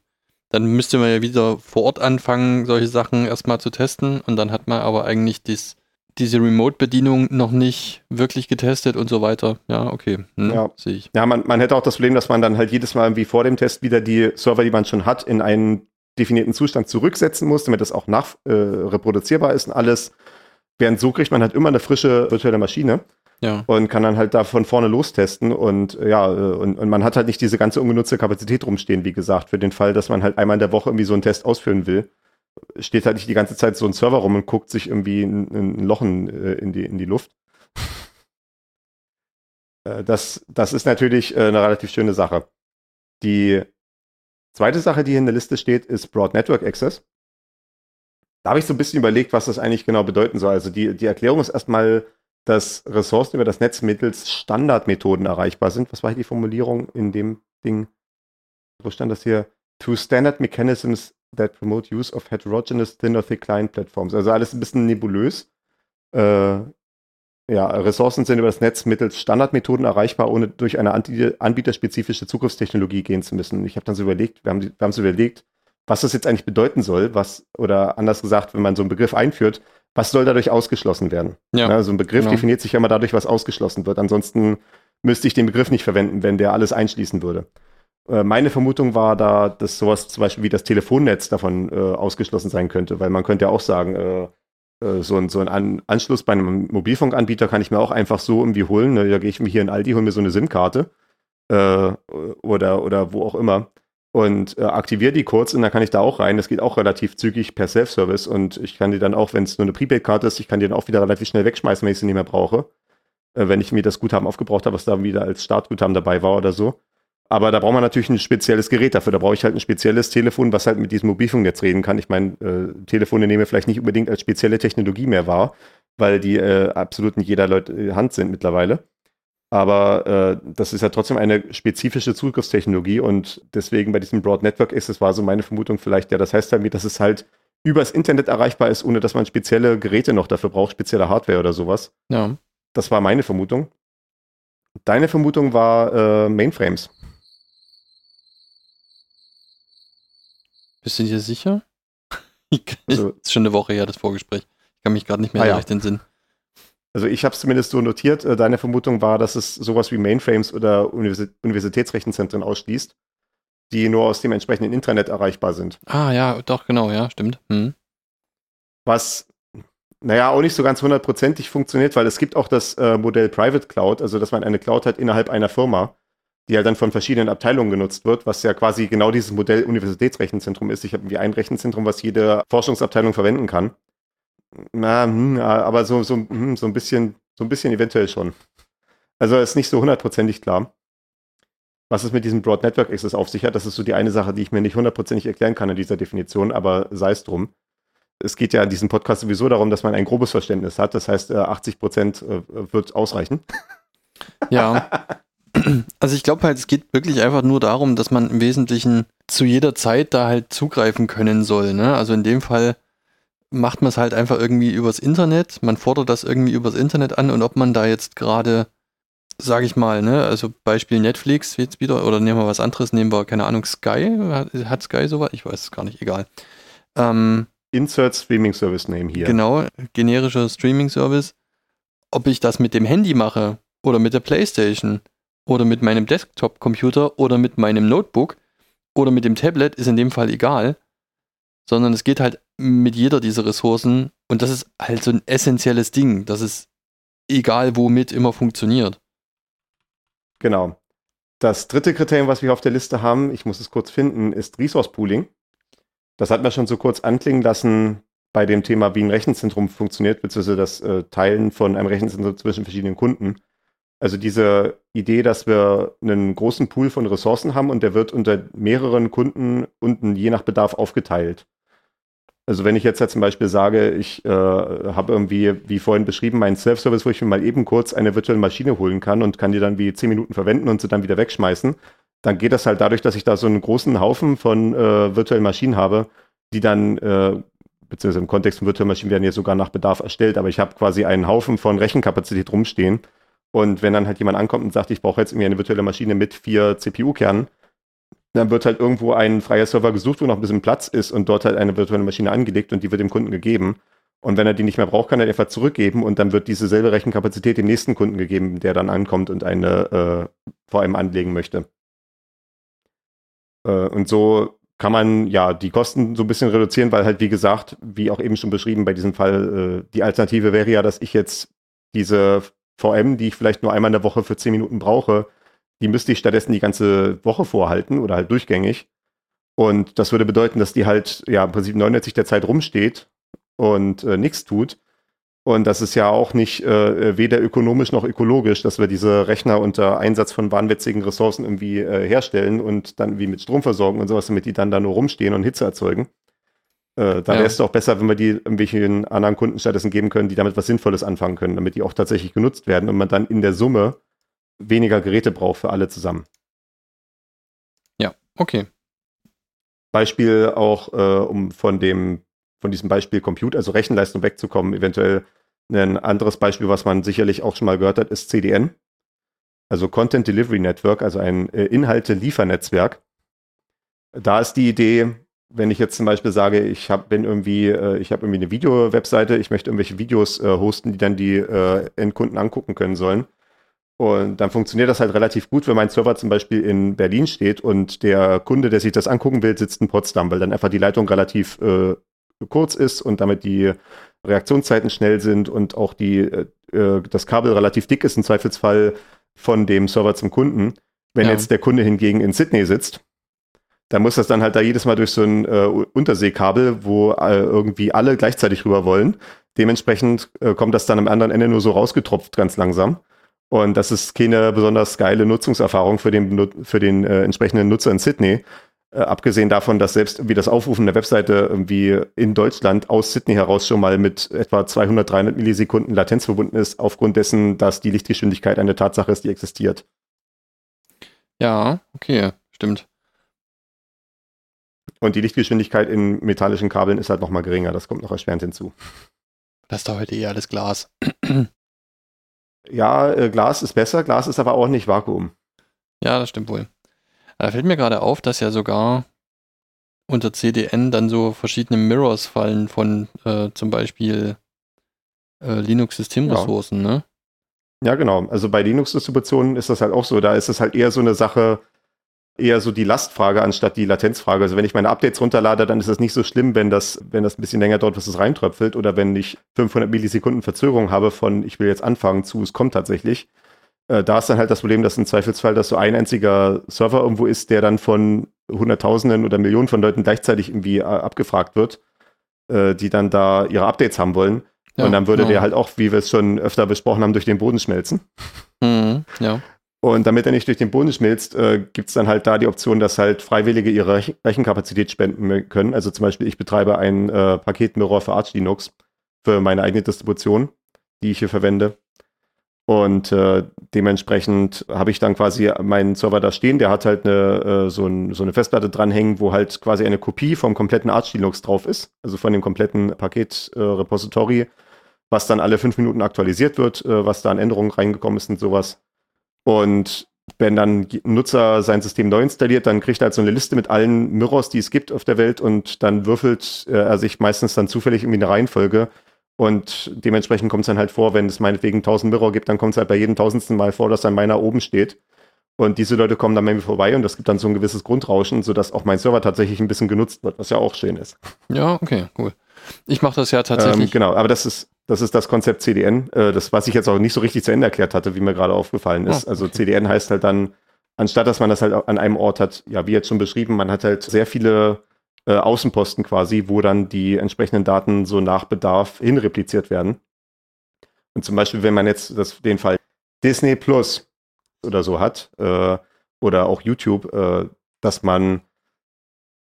Dann müsste man ja wieder vor Ort anfangen, solche Sachen erstmal zu testen und dann hat man aber eigentlich das, diese Remote-Bedienung noch nicht wirklich getestet und so weiter. Ja, okay. Hm, ja, sehe ich. Ja, man, man hätte auch das Problem, dass man dann halt jedes Mal wie vor dem Test wieder die Server, die man schon hat, in einen definierten Zustand zurücksetzen muss, damit das auch nach äh, reproduzierbar ist und alles. Während so kriegt man halt immer eine frische virtuelle Maschine. Ja. Und kann dann halt da von vorne lostesten und ja, äh, und, und man hat halt nicht diese ganze ungenutzte Kapazität rumstehen, wie gesagt, für den Fall, dass man halt einmal in der Woche irgendwie so einen Test ausführen will steht halt nicht die ganze Zeit so ein Server rum und guckt sich irgendwie ein, ein Loch in, äh, in, die, in die Luft. Äh, das, das ist natürlich äh, eine relativ schöne Sache. Die zweite Sache, die hier in der Liste steht, ist Broad Network Access. Da habe ich so ein bisschen überlegt, was das eigentlich genau bedeuten soll. Also die, die Erklärung ist erstmal, dass Ressourcen über das Netz mittels Standardmethoden erreichbar sind. Was war hier die Formulierung in dem Ding? Wo stand das hier? To standard mechanisms that promote use of heterogeneous thin or thick client platforms. Also alles ein bisschen nebulös. Äh, ja, Ressourcen sind über das Netz mittels Standardmethoden erreichbar, ohne durch eine anbieterspezifische Zugriffstechnologie gehen zu müssen. Ich habe dann so überlegt, wir haben, wir haben so überlegt, was das jetzt eigentlich bedeuten soll, was, oder anders gesagt, wenn man so einen Begriff einführt, was soll dadurch ausgeschlossen werden? Ja, Ne, so ein Begriff genau. definiert sich ja immer dadurch, was ausgeschlossen wird. Ansonsten müsste ich den Begriff nicht verwenden, wenn der alles einschließen würde. Äh, Meine Vermutung war da, dass sowas zum Beispiel wie das Telefonnetz davon äh, ausgeschlossen sein könnte, weil man könnte ja auch sagen, äh, äh, so ein, so ein An Anschluss bei einem Mobilfunkanbieter kann ich mir auch einfach so irgendwie holen. Ne? Da gehe ich mir hier in Aldi, hole mir so eine SIM-Karte äh, oder, oder wo auch immer und aktiviere die kurz und dann kann ich da auch rein. Das geht auch relativ zügig per Self-Service und ich kann die dann auch, wenn es nur eine Prepaid-Karte ist, ich kann die dann auch wieder relativ schnell wegschmeißen, wenn ich sie nicht mehr brauche. Wenn ich mir das Guthaben aufgebraucht habe, was da wieder als Startguthaben dabei war oder so. Aber da braucht man natürlich ein spezielles Gerät dafür. Da brauche ich halt ein spezielles Telefon, was halt mit diesem Mobilfunknetz reden kann. Ich meine, äh, Telefone nehmen wir vielleicht nicht unbedingt als spezielle Technologie mehr wahr, weil die äh, absolut in jeder Leut äh, Hand sind mittlerweile. Aber äh, das ist ja trotzdem eine spezifische Zugriffstechnologie und deswegen bei diesem Broad Network ist, das war so meine Vermutung vielleicht, ja, das heißt halt, dass es halt übers Internet erreichbar ist, ohne dass man spezielle Geräte noch dafür braucht, spezielle Hardware oder sowas. Ja. Das war meine Vermutung. Deine Vermutung war äh, Mainframes. Bist du dir sicher? Also- ist schon eine Woche her, das Vorgespräch. Ich kann mich gerade nicht mehr Ah, ja. recht entsinnen. Also ich habe es zumindest so notiert. Äh, Deine Vermutung war, dass es sowas wie Mainframes oder Universi Universitätsrechenzentren ausschließt, die nur aus dem entsprechenden Internet erreichbar sind. Ah, ja, doch, genau, ja, stimmt. Hm. Was, naja, auch nicht so ganz hundertprozentig funktioniert, weil es gibt auch das äh, Modell Private Cloud, also dass man eine Cloud hat innerhalb einer Firma, die halt dann von verschiedenen Abteilungen genutzt wird, was ja quasi genau dieses Modell Universitätsrechenzentrum ist. Ich habe irgendwie ein Rechenzentrum, was jede Forschungsabteilung verwenden kann. Na, hm, aber so, so, hm, so ein bisschen, so ein bisschen eventuell schon. Also ist nicht so hundertprozentig klar. Was es mit diesem Broad Network Access auf sich hat, das ist so die eine Sache, die ich mir nicht hundertprozentig erklären kann in dieser Definition, aber sei es drum. Es geht ja in diesem Podcast sowieso darum, dass man ein grobes Verständnis hat. Das heißt, äh, 80 Prozent äh, wird ausreichen. Ja. Also ich glaube halt, es geht wirklich einfach nur darum, dass man im Wesentlichen zu jeder Zeit da halt zugreifen können soll. Ne? Also in dem Fall macht man es halt einfach irgendwie übers Internet. Man fordert das irgendwie übers Internet an und ob man da jetzt gerade, sage ich mal, ne, also Beispiel Netflix jetzt wieder oder nehmen wir was anderes, nehmen wir, keine Ahnung, Sky. Hat, hat Sky sowas? Ich weiß es gar nicht, egal. Ähm, Insert Streaming Service Name hier. Genau, generischer Streaming-Service. Ob ich das mit dem Handy mache oder mit der Playstation oder mit meinem Desktop-Computer oder mit meinem Notebook oder mit dem Tablet, ist in dem Fall egal. Sondern es geht halt mit jeder dieser Ressourcen und das ist halt so ein essentielles Ding, dass es egal womit immer funktioniert. Genau. Das dritte Kriterium, was wir auf der Liste haben, ich muss es kurz finden, ist Resource Pooling. Das hat man schon so kurz anklingen lassen bei dem Thema, wie ein Rechenzentrum funktioniert, beziehungsweise das äh, Teilen von einem Rechenzentrum zwischen verschiedenen Kunden. Also diese Idee, dass wir einen großen Pool von Ressourcen haben und der wird unter mehreren Kunden unten je nach Bedarf aufgeteilt. Also wenn ich jetzt ja zum Beispiel sage, ich äh, habe irgendwie, wie vorhin beschrieben, meinen Self-Service, wo ich mir mal eben kurz eine virtuelle Maschine holen kann und kann die dann wie zehn Minuten verwenden und sie dann wieder wegschmeißen, dann geht das halt dadurch, dass ich da so einen großen Haufen von äh, virtuellen Maschinen habe, die dann, äh, beziehungsweise im Kontext von virtuellen Maschinen werden ja sogar nach Bedarf erstellt, aber ich habe quasi einen Haufen von Rechenkapazität rumstehen. Und wenn dann halt jemand ankommt und sagt, ich brauche jetzt irgendwie eine virtuelle Maschine mit vier CPU-Kernen, dann wird halt irgendwo ein freier Server gesucht, wo noch ein bisschen Platz ist und dort halt eine virtuelle Maschine angelegt und die wird dem Kunden gegeben. Und wenn er die nicht mehr braucht, kann er die einfach zurückgeben und dann wird diese selbe Rechenkapazität dem nächsten Kunden gegeben, der dann ankommt und eine äh, vor allem anlegen möchte. Äh, und so kann man ja die Kosten so ein bisschen reduzieren, weil halt, wie gesagt, wie auch eben schon beschrieben, bei diesem Fall, äh, die Alternative wäre ja, dass ich jetzt diese VM, die ich vielleicht nur einmal in der Woche für 10 Minuten brauche, die müsste ich stattdessen die ganze Woche vorhalten oder halt durchgängig. Und das würde bedeuten, dass die halt ja im Prinzip 99 der Zeit rumsteht und äh, nichts tut. Und das ist ja auch nicht äh, weder ökonomisch noch ökologisch, dass wir diese Rechner unter Einsatz von wahnwitzigen Ressourcen irgendwie äh, herstellen und dann wie mit Strom versorgen und sowas, damit die dann da nur rumstehen und Hitze erzeugen. Äh, da Ja. wäre es doch besser, wenn wir die irgendwelchen anderen Kunden stattdessen geben können, die damit was Sinnvolles anfangen können, damit die auch tatsächlich genutzt werden und man dann in der Summe weniger Geräte braucht für alle zusammen. Ja, okay. Beispiel auch, äh, um von dem, von diesem Beispiel Compute, also Rechenleistung wegzukommen, eventuell ein anderes Beispiel, was man sicherlich auch schon mal gehört hat, ist CDN. Also Content Delivery Network, also ein äh, Inhalte-Liefernetzwerk. Da ist die Idee, wenn ich jetzt zum Beispiel sage, ich habe bin irgendwie, äh, ich habe irgendwie eine Video-Webseite, ich möchte irgendwelche Videos äh, hosten, die dann die äh, Endkunden angucken können sollen. Und dann funktioniert das halt relativ gut, wenn mein Server zum Beispiel in Berlin steht und der Kunde, der sich das angucken will, sitzt in Potsdam, weil dann einfach die Leitung relativ äh, kurz ist und damit die Reaktionszeiten schnell sind und auch die, äh, äh das Kabel relativ dick ist, im Zweifelsfall von dem Server zum Kunden. Wenn ja. jetzt der Kunde hingegen in Sydney sitzt, dann muss das dann halt da jedes Mal durch so ein äh, Unterseekabel, wo äh, irgendwie alle gleichzeitig rüber wollen. Dementsprechend äh, kommt das dann am anderen Ende nur so rausgetropft, ganz langsam. Und das ist keine besonders geile Nutzungserfahrung für den, für den äh, entsprechenden Nutzer in Sydney. Äh, abgesehen davon, dass selbst irgendwie das Aufrufen der Webseite irgendwie in Deutschland aus Sydney heraus schon mal mit etwa 200, 300 Millisekunden Latenz verbunden ist, aufgrund dessen, dass die Lichtgeschwindigkeit eine Tatsache ist, die existiert. Ja, okay, stimmt. Und die Lichtgeschwindigkeit in metallischen Kabeln ist halt nochmal geringer. Das kommt noch erschwerend hinzu. Das ist doch heute eher alles Glas. ja, äh, Glas ist besser. Glas ist aber auch nicht Vakuum. Ja, das stimmt wohl. Da fällt mir gerade auf, dass ja sogar unter CDN dann so verschiedene Mirrors fallen von äh, zum Beispiel äh, Linux-Systemressourcen, ja. ne? Ja, genau. Also bei Linux-Distributionen ist das halt auch so. Da ist es halt eher so eine Sache, eher so die Lastfrage anstatt die Latenzfrage. Also wenn ich meine Updates runterlade, dann ist das nicht so schlimm, wenn das, wenn das ein bisschen länger dauert, bis es reintröpfelt oder wenn ich 500 Millisekunden Verzögerung habe von ich will jetzt anfangen zu es kommt tatsächlich. Äh, da ist dann halt das Problem, dass im Zweifelsfall das so ein einziger Server irgendwo ist, der dann von Hunderttausenden oder Millionen von Leuten gleichzeitig irgendwie äh, abgefragt wird, äh, die dann da ihre Updates haben wollen. Ja, und dann würde ja. der halt auch, wie wir es schon öfter besprochen haben, durch den Boden schmelzen. Mhm, ja. Und damit er nicht durch den Boden schmilzt, äh, gibt es dann halt da die Option, dass halt Freiwillige ihre Rech Rechenkapazität spenden können. Also zum Beispiel, ich betreibe ein äh, Paketmirror für Arch Linux für meine eigene Distribution, die ich hier verwende. Und äh, dementsprechend habe ich dann quasi meinen Server da stehen. Der hat halt eine, äh, so, ein, so, eine Festplatte dranhängen, wo halt quasi eine Kopie vom kompletten Arch Linux drauf ist. Also von dem kompletten Paketrepository, was dann alle fünf Minuten aktualisiert wird, äh, was da an Änderungen reingekommen ist und sowas. Und wenn dann ein Nutzer sein System neu installiert, dann kriegt er halt so eine Liste mit allen Mirrors, die es gibt auf der Welt und dann würfelt äh, er sich meistens dann zufällig irgendwie eine Reihenfolge. Und dementsprechend kommt es dann halt vor, wenn es meinetwegen 1000 Mirror gibt, dann kommt es halt bei jedem tausendsten Mal vor, dass dann meiner oben steht. Und diese Leute kommen dann mir vorbei und das gibt dann so ein gewisses Grundrauschen, sodass auch mein Server tatsächlich ein bisschen genutzt wird, was ja auch schön ist. Ja, okay, cool. Ich mache das ja tatsächlich. Ähm, genau, aber das ist, das ist das Konzept CDN, äh, das, was ich jetzt auch nicht so richtig zu Ende erklärt hatte, wie mir gerade aufgefallen ist. Oh, also CDN heißt halt dann, anstatt dass man das halt an einem Ort hat, ja, wie jetzt schon beschrieben, man hat halt sehr viele äh, Außenposten quasi, wo dann die entsprechenden Daten so nach Bedarf hinrepliziert werden. Und zum Beispiel, wenn man jetzt das, den Fall Disney Plus oder so hat, äh, oder auch YouTube, äh, dass man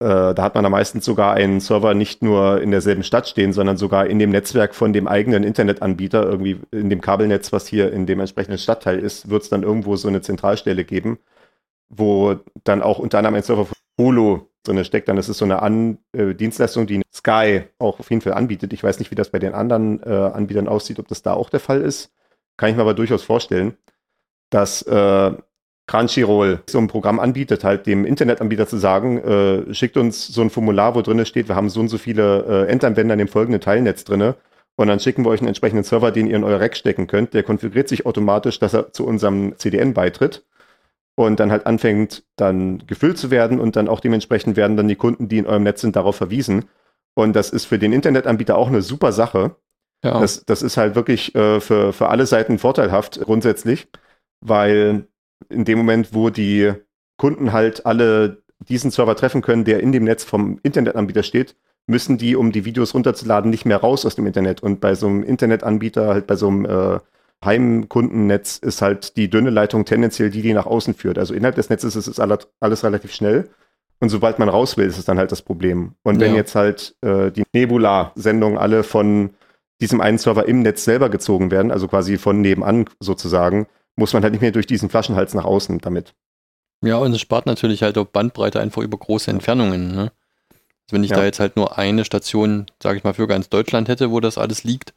da hat man da meistens sogar einen Server nicht nur in derselben Stadt stehen, sondern sogar in dem Netzwerk von dem eigenen Internetanbieter, irgendwie in dem Kabelnetz, was hier in dem entsprechenden Stadtteil ist, wird es dann irgendwo so eine Zentralstelle geben, wo dann auch unter anderem ein Server von Holo drin steckt. Dann ist es so eine An äh, Dienstleistung, die Sky auch auf jeden Fall anbietet. Ich weiß nicht, wie das bei den anderen äh, Anbietern aussieht, ob das da auch der Fall ist. Kann ich mir aber durchaus vorstellen, dass äh, Crunchyroll so ein Programm anbietet, halt dem Internetanbieter zu sagen, äh, schickt uns so ein Formular, wo drin steht, wir haben so und so viele äh, Endanwender in dem folgenden Teilnetz drin. Und dann schicken wir euch einen entsprechenden Server, den ihr in euer Rack stecken könnt. Der konfiguriert sich automatisch, dass er zu unserem CDN beitritt und dann halt anfängt, dann gefüllt zu werden und dann auch dementsprechend werden dann die Kunden, die in eurem Netz sind, darauf verwiesen. Und das ist für den Internetanbieter auch eine super Sache. Ja. Das, das ist halt wirklich äh, für, für alle Seiten vorteilhaft grundsätzlich, weil in dem Moment, wo die Kunden halt alle diesen Server treffen können, der in dem Netz vom Internetanbieter steht, müssen die, um die Videos runterzuladen, nicht mehr raus aus dem Internet. Und bei so einem Internetanbieter, halt bei so einem äh, Heimkundennetz, ist halt die dünne Leitung tendenziell die, die nach außen führt. Also innerhalb des Netzes ist es alles relativ schnell. Und sobald man raus will, ist es dann halt das Problem. Und wenn ja. jetzt halt äh, die Nebula-Sendungen alle von diesem einen Server im Netz selber gezogen werden, also quasi von nebenan sozusagen, muss man halt nicht mehr durch diesen Flaschenhals nach außen damit. Ja, und es spart natürlich halt auch Bandbreite einfach über große Entfernungen. Ne? Also wenn ich ja. da jetzt halt nur eine Station, sage ich mal, für ganz Deutschland hätte, wo das alles liegt,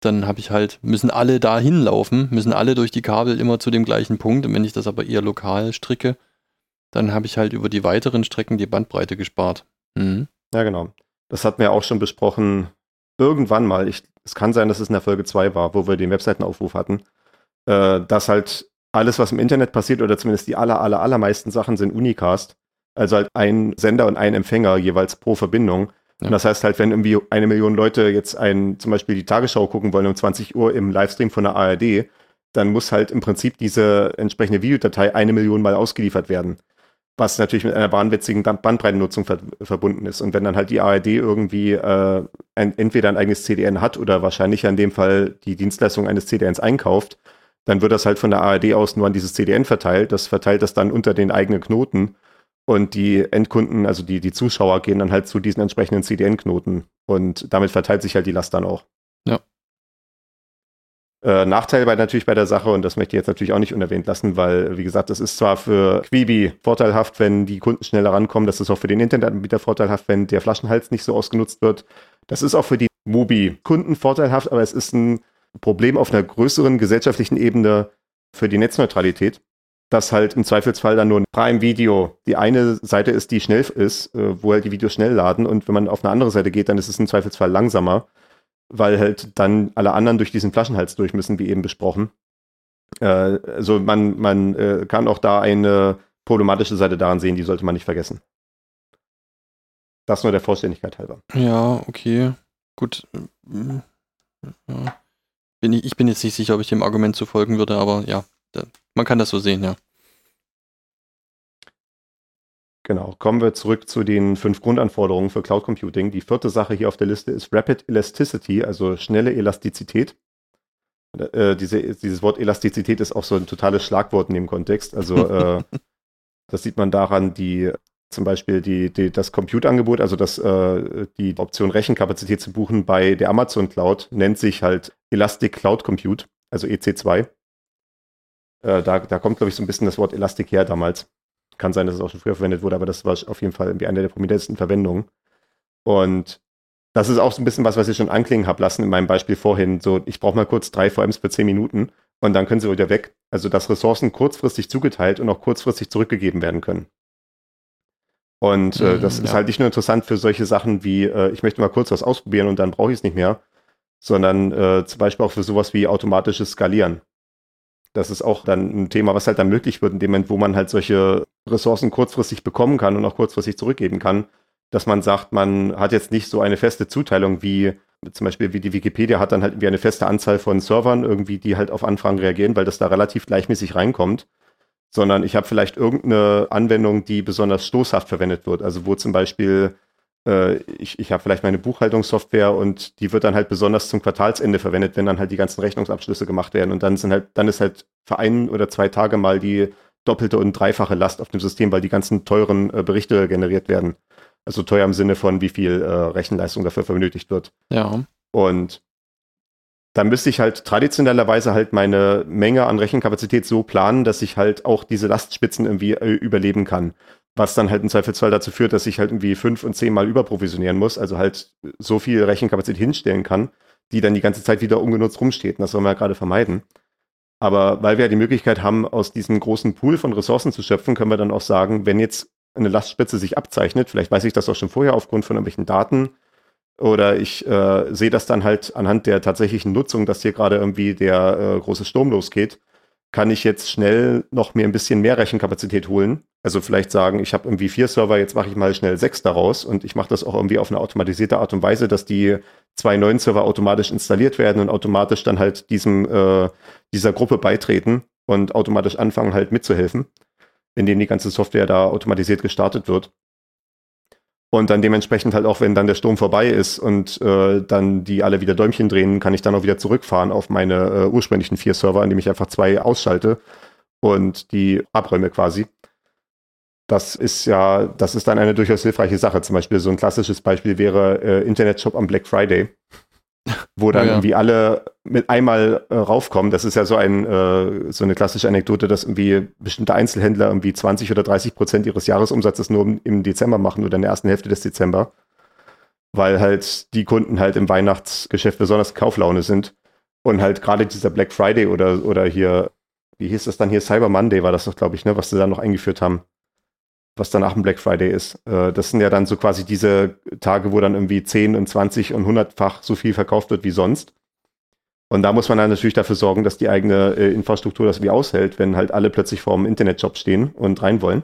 dann habe ich halt, müssen alle da hinlaufen, müssen alle durch die Kabel immer zu dem gleichen Punkt. Und wenn ich das aber eher lokal stricke, dann habe ich halt über die weiteren Strecken die Bandbreite gespart. Mhm. Ja, genau. Das hatten wir auch schon besprochen. Irgendwann mal, ich, es kann sein, dass es in der Folge 2 war, wo wir den Webseitenaufruf hatten, äh, dass halt alles, was im Internet passiert, oder zumindest die aller, aller, allermeisten Sachen sind Unicast. Also halt ein Sender und ein Empfänger jeweils pro Verbindung. Ja. Und das heißt halt, wenn irgendwie eine Million Leute jetzt ein, zum Beispiel die Tagesschau gucken wollen um 20 Uhr im Livestream von der ARD, dann muss halt im Prinzip diese entsprechende Videodatei eine Million Mal ausgeliefert werden. Was natürlich mit einer wahnwitzigen Band- Bandbreitennutzung ver verbunden ist. Und wenn dann halt die ARD irgendwie äh, ein, entweder ein eigenes CDN hat oder wahrscheinlich in dem Fall die Dienstleistung eines CDNs einkauft, dann wird das halt von der ARD aus nur an dieses CDN verteilt. Das verteilt das dann unter den eigenen Knoten. Und die Endkunden, also die, die Zuschauer, gehen dann halt zu diesen entsprechenden CDN-Knoten. Und damit verteilt sich halt die Last dann auch. Ja. Äh, Nachteil bei natürlich bei der Sache, und das möchte ich jetzt natürlich auch nicht unerwähnt lassen, weil, wie gesagt, das ist zwar für Quibi vorteilhaft, wenn die Kunden schneller rankommen, das ist auch für den Internetanbieter vorteilhaft, wenn der Flaschenhals nicht so ausgenutzt wird. Das ist auch für die Mobi-Kunden vorteilhaft, aber es ist ein Problem auf einer größeren gesellschaftlichen Ebene für die Netzneutralität dass halt im Zweifelsfall dann nur ein Prime Video die eine Seite ist, die schnell ist, äh, wo halt die Videos schnell laden und wenn man auf eine andere Seite geht, dann ist es im Zweifelsfall langsamer, weil halt dann alle anderen durch diesen Flaschenhals durch müssen, wie eben besprochen. Äh, also man, man äh, kann auch da eine problematische Seite daran sehen, die sollte man nicht vergessen. Das nur der Vollständigkeit halber. Ja, okay. Gut. Mm, Ja. Bin ich, ich bin jetzt nicht sicher, ob ich dem Argument zu folgen würde, aber ja, man kann das so sehen, ja. Genau, kommen wir zurück zu den fünf Grundanforderungen für Cloud Computing. Die vierte Sache hier auf der Liste ist Rapid Elasticity, also schnelle Elastizität. Äh, diese, dieses Wort Elastizität ist auch so ein totales Schlagwort in dem Kontext. Also äh, das sieht man daran, die zum Beispiel die, die, das Compute-Angebot, also das, äh, die Option Rechenkapazität zu buchen bei der Amazon Cloud, nennt sich halt Elastic Cloud Compute, also EC2. Äh, da, da kommt, glaube ich, so ein bisschen das Wort Elastic her damals. Kann sein, dass es auch schon früher verwendet wurde, aber das war auf jeden Fall irgendwie eine der prominentesten Verwendungen. Und das ist auch so ein bisschen was, was ich schon anklingen habe lassen in meinem Beispiel vorhin. So, ich brauche mal kurz drei VMs für zehn Minuten und dann können sie wieder weg. Also, dass Ressourcen kurzfristig zugeteilt und auch kurzfristig zurückgegeben werden können. Und äh, Mhm, das ist ja. halt nicht nur interessant für solche Sachen wie, äh, ich möchte mal kurz was ausprobieren und dann brauche ich es nicht mehr, sondern äh, zum Beispiel auch für sowas wie automatisches Skalieren. Das ist auch dann ein Thema, was halt dann möglich wird in dem Moment, wo man halt solche Ressourcen kurzfristig bekommen kann und auch kurzfristig zurückgeben kann, dass man sagt, man hat jetzt nicht so eine feste Zuteilung wie zum Beispiel wie die Wikipedia hat dann halt irgendwie eine feste Anzahl von Servern irgendwie, die halt auf Anfragen reagieren, weil das da relativ gleichmäßig reinkommt, sondern ich habe vielleicht irgendeine Anwendung, die besonders stoßhaft verwendet wird. Also wo zum Beispiel äh, ich, ich habe vielleicht meine Buchhaltungssoftware und die wird dann halt besonders zum Quartalsende verwendet, wenn dann halt die ganzen Rechnungsabschlüsse gemacht werden und dann sind halt, dann ist halt für ein oder zwei Tage mal die doppelte und dreifache Last auf dem System, weil die ganzen teuren äh, Berichte generiert werden. Also teuer im Sinne von, wie viel äh, Rechenleistung dafür benötigt wird. Ja. Und dann müsste ich halt traditionellerweise halt meine Menge an Rechenkapazität so planen, dass ich halt auch diese Lastspitzen irgendwie äh, überleben kann. Was dann halt im Zweifelsfall dazu führt, dass ich halt irgendwie fünf und zehnmal überprovisionieren muss, also halt so viel Rechenkapazität hinstellen kann, die dann die ganze Zeit wieder ungenutzt rumsteht. Und das soll man ja gerade vermeiden. Aber weil wir ja die Möglichkeit haben, aus diesem großen Pool von Ressourcen zu schöpfen, können wir dann auch sagen, wenn jetzt eine Lastspitze sich abzeichnet, vielleicht weiß ich das auch schon vorher aufgrund von irgendwelchen Daten, oder ich äh, sehe das dann halt anhand der tatsächlichen Nutzung, dass hier gerade irgendwie der äh, große Sturm losgeht, kann ich jetzt schnell noch mir ein bisschen mehr Rechenkapazität holen. Also vielleicht sagen, ich habe irgendwie vier Server, jetzt mache ich mal schnell sechs daraus und ich mache das auch irgendwie auf eine automatisierte Art und Weise, dass die zwei neuen Server automatisch installiert werden und automatisch dann halt diesem äh, dieser Gruppe beitreten und automatisch anfangen halt mitzuhelfen, indem die ganze Software da automatisiert gestartet wird. Und dann dementsprechend halt auch, wenn dann der Sturm vorbei ist und äh, dann die alle wieder Däumchen drehen, kann ich dann auch wieder zurückfahren auf meine äh, ursprünglichen vier Server, indem ich einfach zwei ausschalte und die abräume quasi. Das ist ja, das ist dann eine durchaus hilfreiche Sache. Zum Beispiel so ein klassisches Beispiel wäre äh, Internetshop am Black Friday, wo dann Oh ja. irgendwie alle mit einmal äh, raufkommen. Das ist ja so ein äh, so eine klassische Anekdote, dass irgendwie bestimmte Einzelhändler irgendwie 20 oder 30 Prozent ihres Jahresumsatzes nur im, Dezember machen oder in der ersten Hälfte des Dezember, weil halt die Kunden halt im Weihnachtsgeschäft besonders Kauflaune sind und halt gerade dieser Black Friday oder oder hier wie hieß das dann hier Cyber Monday war das doch glaube ich ne, was sie da noch eingeführt haben was dann nach dem Black Friday ist. Äh, das sind ja dann so quasi diese Tage, wo dann irgendwie 10 und 20 und 100-fach so viel verkauft wird wie sonst. Und da muss man dann natürlich dafür sorgen, dass die eigene äh, Infrastruktur das wie aushält, wenn halt alle plötzlich vor dem Internetjob stehen und rein wollen.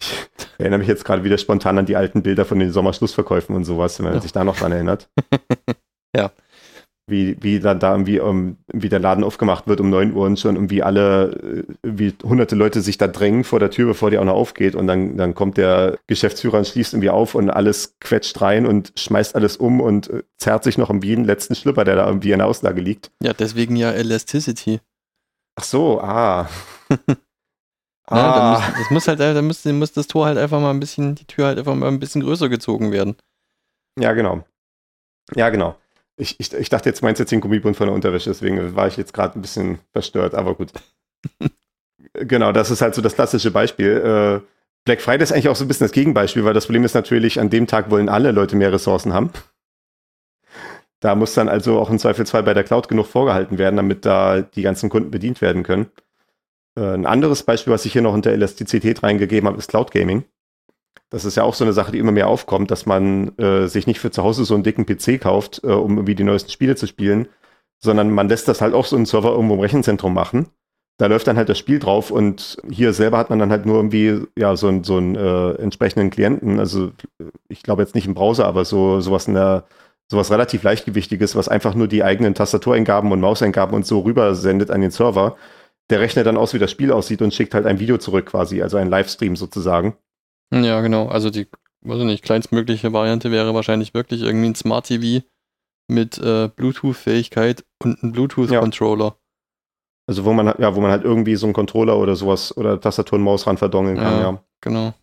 Ich erinnere mich jetzt gerade wieder spontan an die alten Bilder von den Sommerschlussverkäufen und sowas, wenn man ja. sich da noch dran erinnert. ja wie, wie dann da irgendwie, um, wie der Laden aufgemacht wird um 9 Uhr und schon irgendwie alle, wie hunderte Leute sich da drängen vor der Tür, bevor die auch noch aufgeht und dann, dann kommt der Geschäftsführer und schließt irgendwie auf und alles quetscht rein und schmeißt alles um und äh, zerrt sich noch irgendwie einen letzten Schlüpper, der da irgendwie in der Auslage liegt. Ja, deswegen ja Elasticity. Ach so, ah. Ja, ah. muss, das muss halt, da muss, muss das Tor halt einfach mal ein bisschen, die Tür halt einfach mal ein bisschen größer gezogen werden. Ja, genau. Ja, genau. Ich, ich, ich dachte, jetzt meinst du jetzt den Gummibund von der Unterwäsche, deswegen war ich jetzt gerade ein bisschen verstört, aber gut. genau, das ist halt so das klassische Beispiel. Äh, Black Friday ist eigentlich auch so ein bisschen das Gegenbeispiel, weil das Problem ist natürlich, an dem Tag wollen alle Leute mehr Ressourcen haben. Da muss dann also auch im Zweifelsfall bei der Cloud genug vorgehalten werden, damit da die ganzen Kunden bedient werden können. Äh, ein anderes Beispiel, was ich hier noch unter Elastizität reingegeben habe, ist Cloud Gaming. Das ist ja auch so eine Sache, die immer mehr aufkommt, dass man äh, sich nicht für zu Hause so einen dicken PC kauft, äh, um irgendwie die neuesten Spiele zu spielen, sondern man lässt das halt auch so einen Server irgendwo im Rechenzentrum machen. Da läuft dann halt das Spiel drauf und hier selber hat man dann halt nur irgendwie ja so, einen so einen äh, entsprechenden Klienten. Also ich glaube jetzt nicht im Browser, aber so sowas in der sowas relativ leichtgewichtiges, was einfach nur die eigenen Tastatureingaben und Mauseingaben und so rüber sendet an den Server. Der rechnet dann aus, wie das Spiel aussieht und schickt halt ein Video zurück quasi, also ein Livestream sozusagen. Ja, genau. Also die, weiß ich nicht, kleinstmögliche Variante wäre wahrscheinlich wirklich irgendwie ein Smart TV mit äh, Bluetooth-Fähigkeit und ein Bluetooth-Controller. Ja. Also wo man ja, wo man halt irgendwie so einen Controller oder sowas oder Tastatur und Maus ran verdongeln kann, ja. ja. Genau.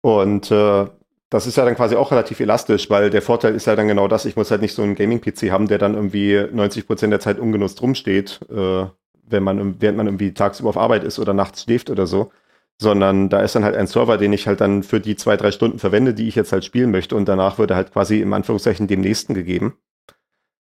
Und äh, das ist ja dann quasi auch relativ elastisch, weil der Vorteil ist ja dann genau das, ich muss halt nicht so einen Gaming-PC haben, der dann irgendwie 90% der Zeit ungenutzt rumsteht, äh, wenn man, während man irgendwie tagsüber auf Arbeit ist oder nachts schläft oder so sondern da ist dann halt ein Server, den ich halt dann für die zwei, drei Stunden verwende, die ich jetzt halt spielen möchte und danach wird er halt quasi im Anführungszeichen dem nächsten gegeben.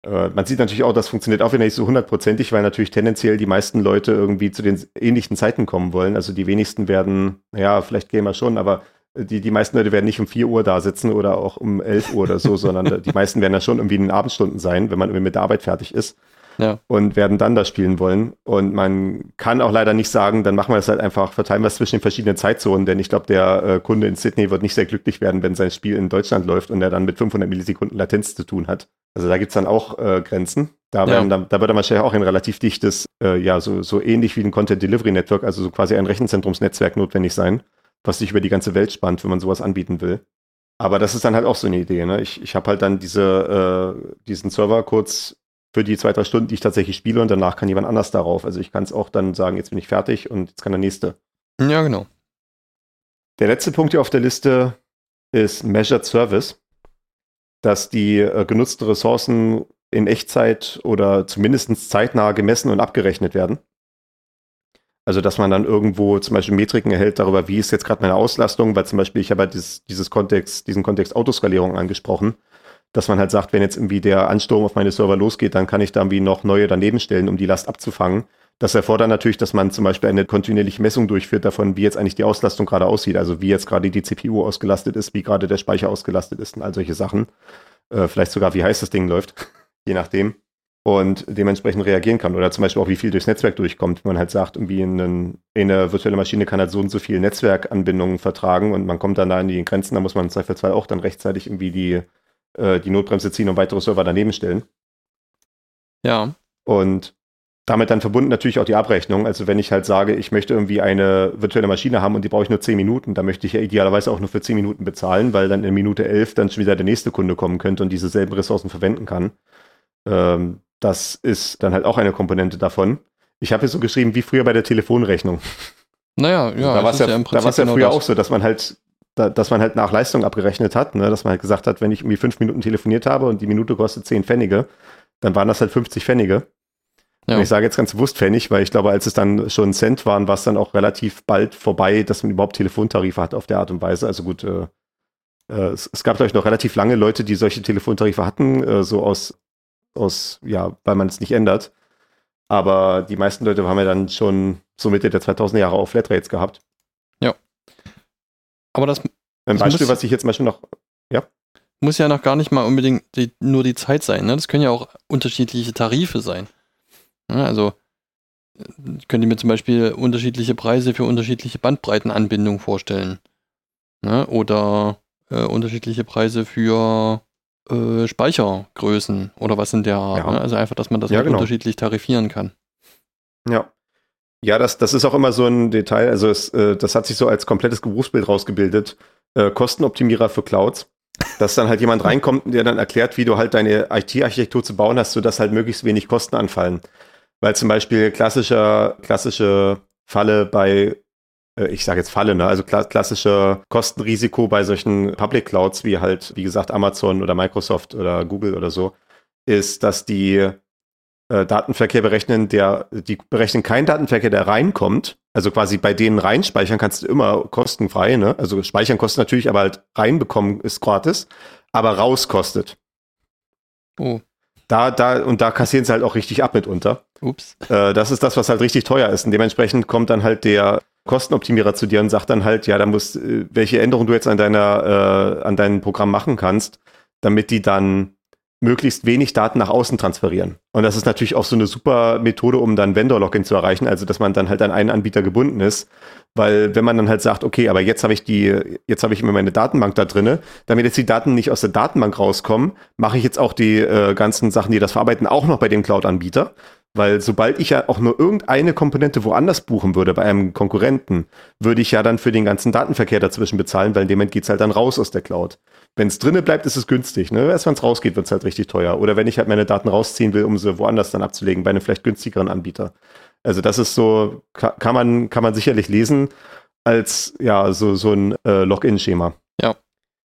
Äh, man sieht natürlich auch, das funktioniert auch wieder nicht so hundertprozentig, weil natürlich tendenziell die meisten Leute irgendwie zu den ähnlichen Zeiten kommen wollen. Also die wenigsten werden, ja, vielleicht Gamer schon, aber die, die meisten Leute werden nicht um 4 Uhr da sitzen oder auch um 11 Uhr oder so, sondern die meisten werden ja schon irgendwie in den Abendstunden sein, wenn man irgendwie mit der Arbeit fertig ist ja. und werden dann das spielen wollen. Und man kann auch leider nicht sagen, dann machen wir es halt einfach, verteilen wir es zwischen den verschiedenen Zeitzonen, denn ich glaube, der äh, Kunde in Sydney wird nicht sehr glücklich werden, wenn sein Spiel in Deutschland läuft und er dann mit 500 Millisekunden Latenz zu tun hat. Also da gibt's dann auch äh, Grenzen. Da, werden, ja. da, da wird dann wahrscheinlich auch ein relativ dichtes, äh, ja, so, so ähnlich wie ein Content Delivery Network, also so quasi ein Rechenzentrumsnetzwerk notwendig sein, was sich über die ganze Welt spannt, wenn man sowas anbieten will. Aber das ist dann halt auch so eine Idee. Ne? Ich, ich habe halt dann diese, äh, diesen Server kurz für die zwei, drei Stunden, die ich tatsächlich spiele und danach kann jemand anders darauf. Also ich kann es auch dann sagen, jetzt bin ich fertig und jetzt kann der nächste. Ja, genau. Der letzte Punkt hier auf der Liste ist Measured Service, dass die äh, genutzten Ressourcen in Echtzeit oder zumindest zeitnah gemessen und abgerechnet werden. Also dass man dann irgendwo zum Beispiel Metriken erhält darüber, wie ist jetzt gerade meine Auslastung, weil zum Beispiel ich habe halt dieses, dieses Kontext, diesen Kontext Autoskalierung angesprochen dass man halt sagt, wenn jetzt irgendwie der Ansturm auf meine Server losgeht, dann kann ich da irgendwie noch neue daneben stellen, um die Last abzufangen. Das erfordert natürlich, dass man zum Beispiel eine kontinuierliche Messung durchführt davon, wie jetzt eigentlich die Auslastung gerade aussieht, also wie jetzt gerade die CPU ausgelastet ist, wie gerade der Speicher ausgelastet ist und all solche Sachen. Äh, vielleicht sogar, wie heiß das Ding läuft, je nachdem. Und dementsprechend reagieren kann. Oder zum Beispiel auch, wie viel durchs Netzwerk durchkommt. Wenn man halt sagt, irgendwie in, eine virtuelle Maschine kann halt so und so viele Netzwerkanbindungen vertragen und man kommt dann da in die Grenzen, da muss man im Zweifelsfall auch dann rechtzeitig irgendwie die äh, die Notbremse ziehen und weitere Server daneben stellen. Ja. Und damit dann verbunden natürlich auch die Abrechnung. Also wenn ich halt sage, ich möchte irgendwie eine virtuelle Maschine haben und die brauche ich nur 10 Minuten, dann möchte ich ja idealerweise auch nur für 10 Minuten bezahlen, weil dann in Minute 11 dann schon wieder der nächste Kunde kommen könnte und diese selben Ressourcen verwenden kann. Ähm, das ist dann halt auch eine Komponente davon. Ich habe hier so geschrieben, wie früher bei der Telefonrechnung. Naja, ja, da war es ja, ja, da ja früher genau auch so, dass man halt da, dass man halt nach Leistung abgerechnet hat, ne? dass man halt gesagt hat, wenn ich irgendwie fünf Minuten telefoniert habe und die Minute kostet zehn Pfennige, dann waren das halt 50 Pfennige. Ja. Und ich sage jetzt ganz bewusst Pfennig, weil ich glaube, als es dann schon Cent waren, war es dann auch relativ bald vorbei, dass man überhaupt Telefontarife hat auf der Art und Weise. Also gut, äh, äh, es, es, gab, glaube ich, noch relativ lange Leute, die solche Telefontarife hatten, äh, so aus, aus, ja, weil man es nicht ändert. Aber die meisten Leute haben ja dann schon so Mitte der 2000er Jahre auch Flatrates gehabt. Aber das Ein Beispiel, muss- was ich jetzt zum Beispiel noch, muss ja noch gar nicht mal unbedingt die, nur die Zeit sein. Ne? Das können ja auch unterschiedliche Tarife sein. Ja, also äh, ich könnte mir zum Beispiel unterschiedliche Preise für unterschiedliche Bandbreitenanbindungen vorstellen. Ne? Oder äh, unterschiedliche Preise für äh, Speichergrößen oder was in der Art. Ja. Ne? Also einfach, dass man das Ja, genau. unterschiedlich tarifieren kann. Ja. Ja, das, das ist auch immer so ein Detail. Also es, äh, das hat sich so als komplettes Berufsbild rausgebildet. Äh, Kostenoptimierer für Clouds. Dass dann halt jemand reinkommt, der dann erklärt, wie du halt deine IT-Architektur zu bauen hast, sodass halt möglichst wenig Kosten anfallen. Weil zum Beispiel klassischer, klassische Falle bei, äh, ich sage jetzt Falle, ne? also kla klassische Kostenrisiko bei solchen Public Clouds wie halt, wie gesagt, Amazon oder Microsoft oder Google oder so, ist, dass die äh, Datenverkehr berechnen, der, die berechnen keinen Datenverkehr, der reinkommt. Also quasi bei denen reinspeichern kannst du immer kostenfrei, ne? Also speichern kostet natürlich, aber halt reinbekommen ist gratis, aber raus kostet. Oh, Da, da, und da kassieren sie halt auch richtig ab mitunter. ups. Äh, das ist das, was halt richtig teuer ist. Und dementsprechend kommt dann halt der Kostenoptimierer zu dir und sagt dann halt, ja, da muss, äh, welche Änderungen du jetzt an deiner, äh, an deinem Programm machen kannst, damit die dann möglichst wenig Daten nach außen transferieren. Und das ist natürlich auch so eine super Methode, um dann Vendor-Login zu erreichen, also dass man dann halt an einen Anbieter gebunden ist. Weil wenn man dann halt sagt, okay, aber jetzt habe ich die, jetzt habe ich immer meine Datenbank da drinne, damit jetzt die Daten nicht aus der Datenbank rauskommen, mache ich jetzt auch die äh, ganzen Sachen, die das verarbeiten, auch noch bei dem Cloud-Anbieter. Weil sobald ich ja auch nur irgendeine Komponente woanders buchen würde, bei einem Konkurrenten, würde ich ja dann für den ganzen Datenverkehr dazwischen bezahlen, weil in dem Moment geht's halt dann raus aus der Cloud. Wenn es drinne bleibt, ist es günstig. Ne? Erst wenn es rausgeht, wird's halt richtig teuer. Oder wenn ich halt meine Daten rausziehen will, um sie woanders dann abzulegen, bei einem vielleicht günstigeren Anbieter. Also das ist so, ka- kann man, kann man sicherlich lesen als ja so, so ein äh, Login-Schema. Ja.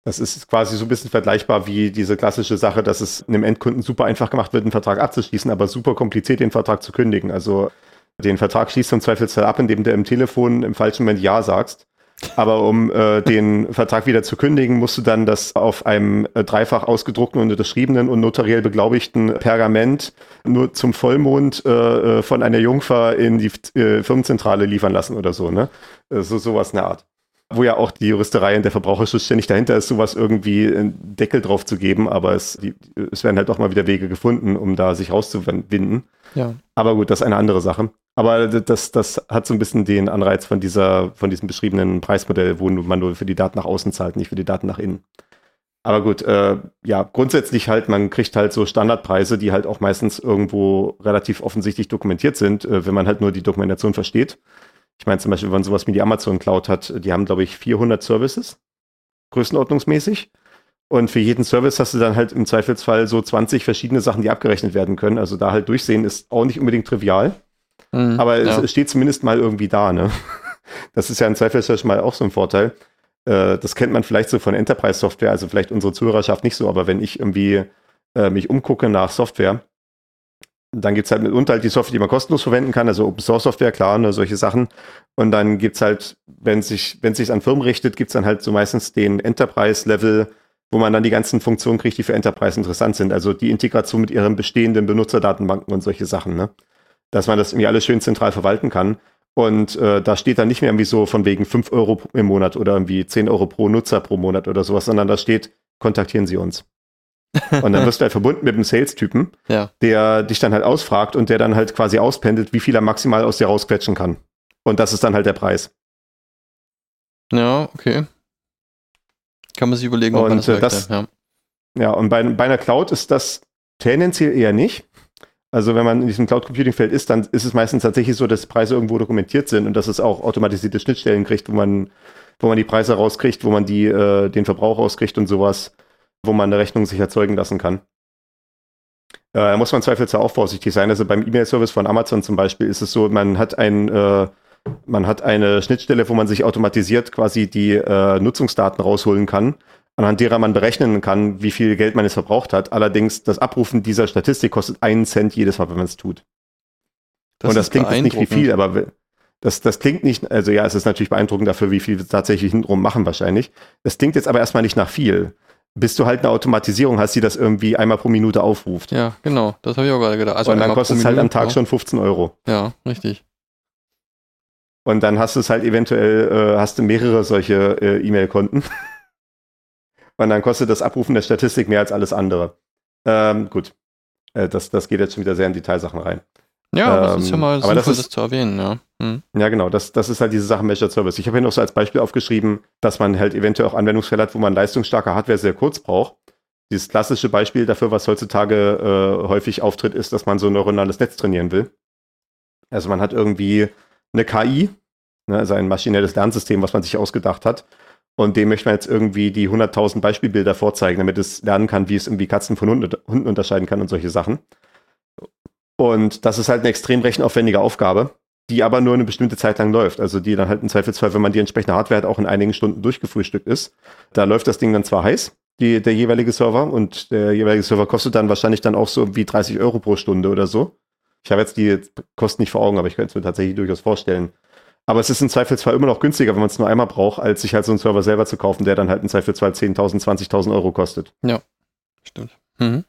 Das ist quasi so ein bisschen vergleichbar wie diese klassische Sache, dass es einem Endkunden super einfach gemacht wird, einen Vertrag abzuschließen, aber super kompliziert, den Vertrag zu kündigen. Also den Vertrag schließt du im Zweifelsfall ab, indem du im Telefon im falschen Moment Ja sagst. Aber um äh, den Vertrag wieder zu kündigen, musst du dann das auf einem äh, dreifach ausgedruckten und unterschriebenen und notariell beglaubigten Pergament nur zum Vollmond äh, äh, von einer Jungfer in die äh, Firmenzentrale liefern lassen oder so, ne? So sowas in der Art. Wo ja auch die Juristerei und der Verbraucherschutz ständig dahinter ist, sowas irgendwie einen Deckel drauf zu geben, aber es, die, es werden halt auch mal wieder Wege gefunden, um da sich rauszuwinden. Ja. Aber gut, das ist eine andere Sache. Aber das, das hat so ein bisschen den Anreiz von dieser, von diesem beschriebenen Preismodell, wo man nur für die Daten nach außen zahlt, nicht für die Daten nach innen. Aber gut, äh, ja, grundsätzlich halt, man kriegt halt so Standardpreise, die halt auch meistens irgendwo relativ offensichtlich dokumentiert sind, äh, wenn man halt nur die Dokumentation versteht. Ich meine zum Beispiel, wenn man sowas wie die Amazon Cloud hat, die haben, glaube ich, 400 Services, größenordnungsmäßig. Und für jeden Service hast du dann halt im Zweifelsfall so 20 verschiedene Sachen, die abgerechnet werden können. Also da halt durchsehen ist auch nicht unbedingt trivial. Mhm, Aber ja. es, es steht zumindest mal irgendwie da, ne? Das ist ja im Zweifelsfall schon mal auch so ein Vorteil. Äh, das kennt man vielleicht so von Enterprise-Software, also vielleicht unsere Zuhörerschaft nicht so, aber wenn ich irgendwie äh, mich umgucke nach Software, dann gibt's halt mitunter halt die Software, die man kostenlos verwenden kann, also Open Source Software, klar, ne, solche Sachen. Und dann gibt's halt, wenn sich, wenn sich an Firmen richtet, gibt's dann halt so meistens den Enterprise-Level, wo man dann die ganzen Funktionen kriegt, die für Enterprise interessant sind. Also die Integration mit ihren bestehenden Benutzerdatenbanken und solche Sachen, ne? Dass man das irgendwie alles schön zentral verwalten kann. Und äh, da steht dann nicht mehr irgendwie so von wegen 5 Euro im Monat oder irgendwie 10 Euro pro Nutzer pro Monat oder sowas, sondern da steht, kontaktieren Sie uns. Und dann wirst du halt verbunden mit einem Sales-Typen, Ja. der dich dann halt ausfragt und der dann halt quasi auspendelt, wie viel er maximal aus dir rausquetschen kann. Und das ist dann halt der Preis. Ja, okay. Kann man sich überlegen, ob man Und, das, äh, möchte. das- ja. Ja, und bei, bei einer Cloud ist das tendenziell eher nicht. Also wenn man in diesem Cloud Computing Feld ist, dann ist es meistens tatsächlich so, dass Preise irgendwo dokumentiert sind und dass es auch automatisierte Schnittstellen kriegt, wo man, wo man die Preise rauskriegt, wo man die, äh, den Verbrauch rauskriegt und sowas, wo man eine Rechnung sich erzeugen lassen kann. Äh, Da muss man zweifelsfrei auch vorsichtig sein. Also beim E-Mail-Service von Amazon zum Beispiel ist es so, man hat ein, äh, man hat eine Schnittstelle, wo man sich automatisiert quasi die äh, Nutzungsdaten rausholen kann, anhand derer man berechnen kann, wie viel Geld man jetzt verbraucht hat. Allerdings, das Abrufen dieser Statistik kostet einen Cent jedes Mal, wenn man es tut. Und das klingt jetzt nicht wie viel, aber das, das klingt nicht, also ja, es ist natürlich beeindruckend dafür, wie viel wir tatsächlich hintenrum machen wahrscheinlich. Das klingt jetzt aber erstmal nicht nach viel. Bis du halt eine Automatisierung hast, die das irgendwie einmal pro Minute aufruft. Ja, genau. Das habe ich auch gerade gedacht. Also und dann kostet es halt am Tag ja. schon 15 Euro. Ja, richtig. Und dann hast du es halt eventuell, äh, hast du mehrere solche äh, E-Mail-Konten. Und dann kostet das Abrufen der Statistik mehr als alles andere. Ähm, gut. Äh, das, das geht jetzt schon wieder sehr in Detailsachen rein. Ja, aber das ist ja Ähm, mal sinnvoll, das das, ist- zu erwähnen, ja. Hm. Ja, genau, das, das ist halt diese Sache Measured Service. Ich habe hier noch so als Beispiel aufgeschrieben, dass man halt eventuell auch Anwendungsfälle hat, wo man leistungsstarke Hardware sehr kurz braucht. Dieses klassische Beispiel dafür, was heutzutage äh, häufig auftritt, ist, dass man so ein neuronales Netz trainieren will. Also man hat irgendwie eine KI, ne, also ein maschinelles Lernsystem, was man sich ausgedacht hat. Und dem möchte man jetzt irgendwie die 100.000 Beispielbilder vorzeigen, damit es lernen kann, wie es irgendwie Katzen von Hunden, unterscheiden kann und solche Sachen. Und das ist halt eine extrem rechenaufwendige Aufgabe die aber nur eine bestimmte Zeit lang läuft. Also die dann halt im Zweifelsfall, wenn man die entsprechende Hardware hat, auch in einigen Stunden durchgefrühstückt ist. Da läuft das Ding dann zwar heiß, die, der jeweilige Server, und der jeweilige Server kostet dann wahrscheinlich dann auch so wie 30 Euro pro Stunde oder so. Ich habe jetzt die Kosten nicht vor Augen, aber ich könnte es mir tatsächlich durchaus vorstellen. Aber es ist im Zweifelsfall immer noch günstiger, wenn man es nur einmal braucht, als sich halt so einen Server selber zu kaufen, der dann halt im Zweifelsfall 10.000, 20.000 Euro kostet. Stimmt. Mhm.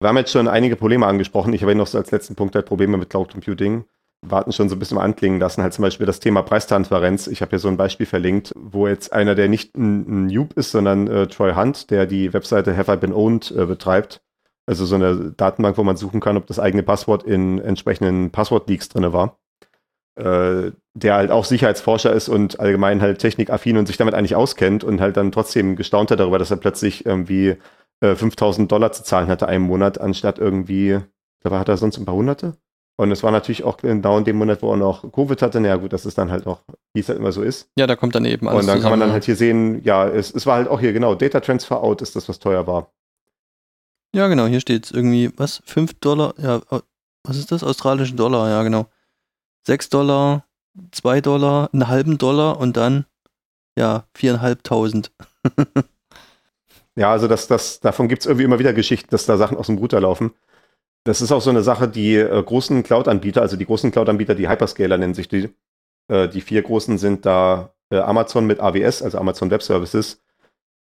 Wir haben jetzt schon einige Probleme angesprochen. Ich habe noch so als letzten Punkt halt Probleme mit Cloud Computing. Wir hatten schon so ein bisschen anklingen lassen, halt zum Beispiel das Thema Preistransparenz. Ich habe hier so ein Beispiel verlinkt, wo jetzt einer, der nicht ein, ein Noob ist, sondern äh, Troy Hunt, der die Webseite Have I Been Owned äh, betreibt. Also so eine Datenbank, wo man suchen kann, ob das eigene Passwort in entsprechenden Passwort-Leaks drin war. Äh, der halt auch Sicherheitsforscher ist und allgemein halt technikaffin und sich damit eigentlich auskennt und halt dann trotzdem gestaunt hat darüber, dass er plötzlich irgendwie äh, 5000 Dollar zu zahlen hatte einen Monat, anstatt irgendwie, da hat er sonst ein paar Hunderte. Und es war natürlich auch genau in dem Monat, wo er noch Covid hatte. Na ja, gut, das ist dann halt auch, wie es halt immer so ist. Ja, da kommt dann eben alles und dann kann man zusammen, dann halt hier sehen, ja, es, es war halt auch hier genau, Data Transfer Out ist das, was teuer war. Ja, genau, hier steht irgendwie, was? 5 Dollar, ja, was ist das? Australische Dollar, ja, genau. 6 Dollar, 2 Dollar, einen halben Dollar und dann, ja, 4.500. Ja, also das, das, davon gibt es irgendwie immer wieder Geschichten, dass da Sachen aus dem Router laufen. Das ist auch so eine Sache, die äh, großen Cloud-Anbieter, also die großen Cloud-Anbieter, die Hyperscaler nennen sich die. Äh, die vier großen sind da äh, Amazon mit AWS, also Amazon Web Services,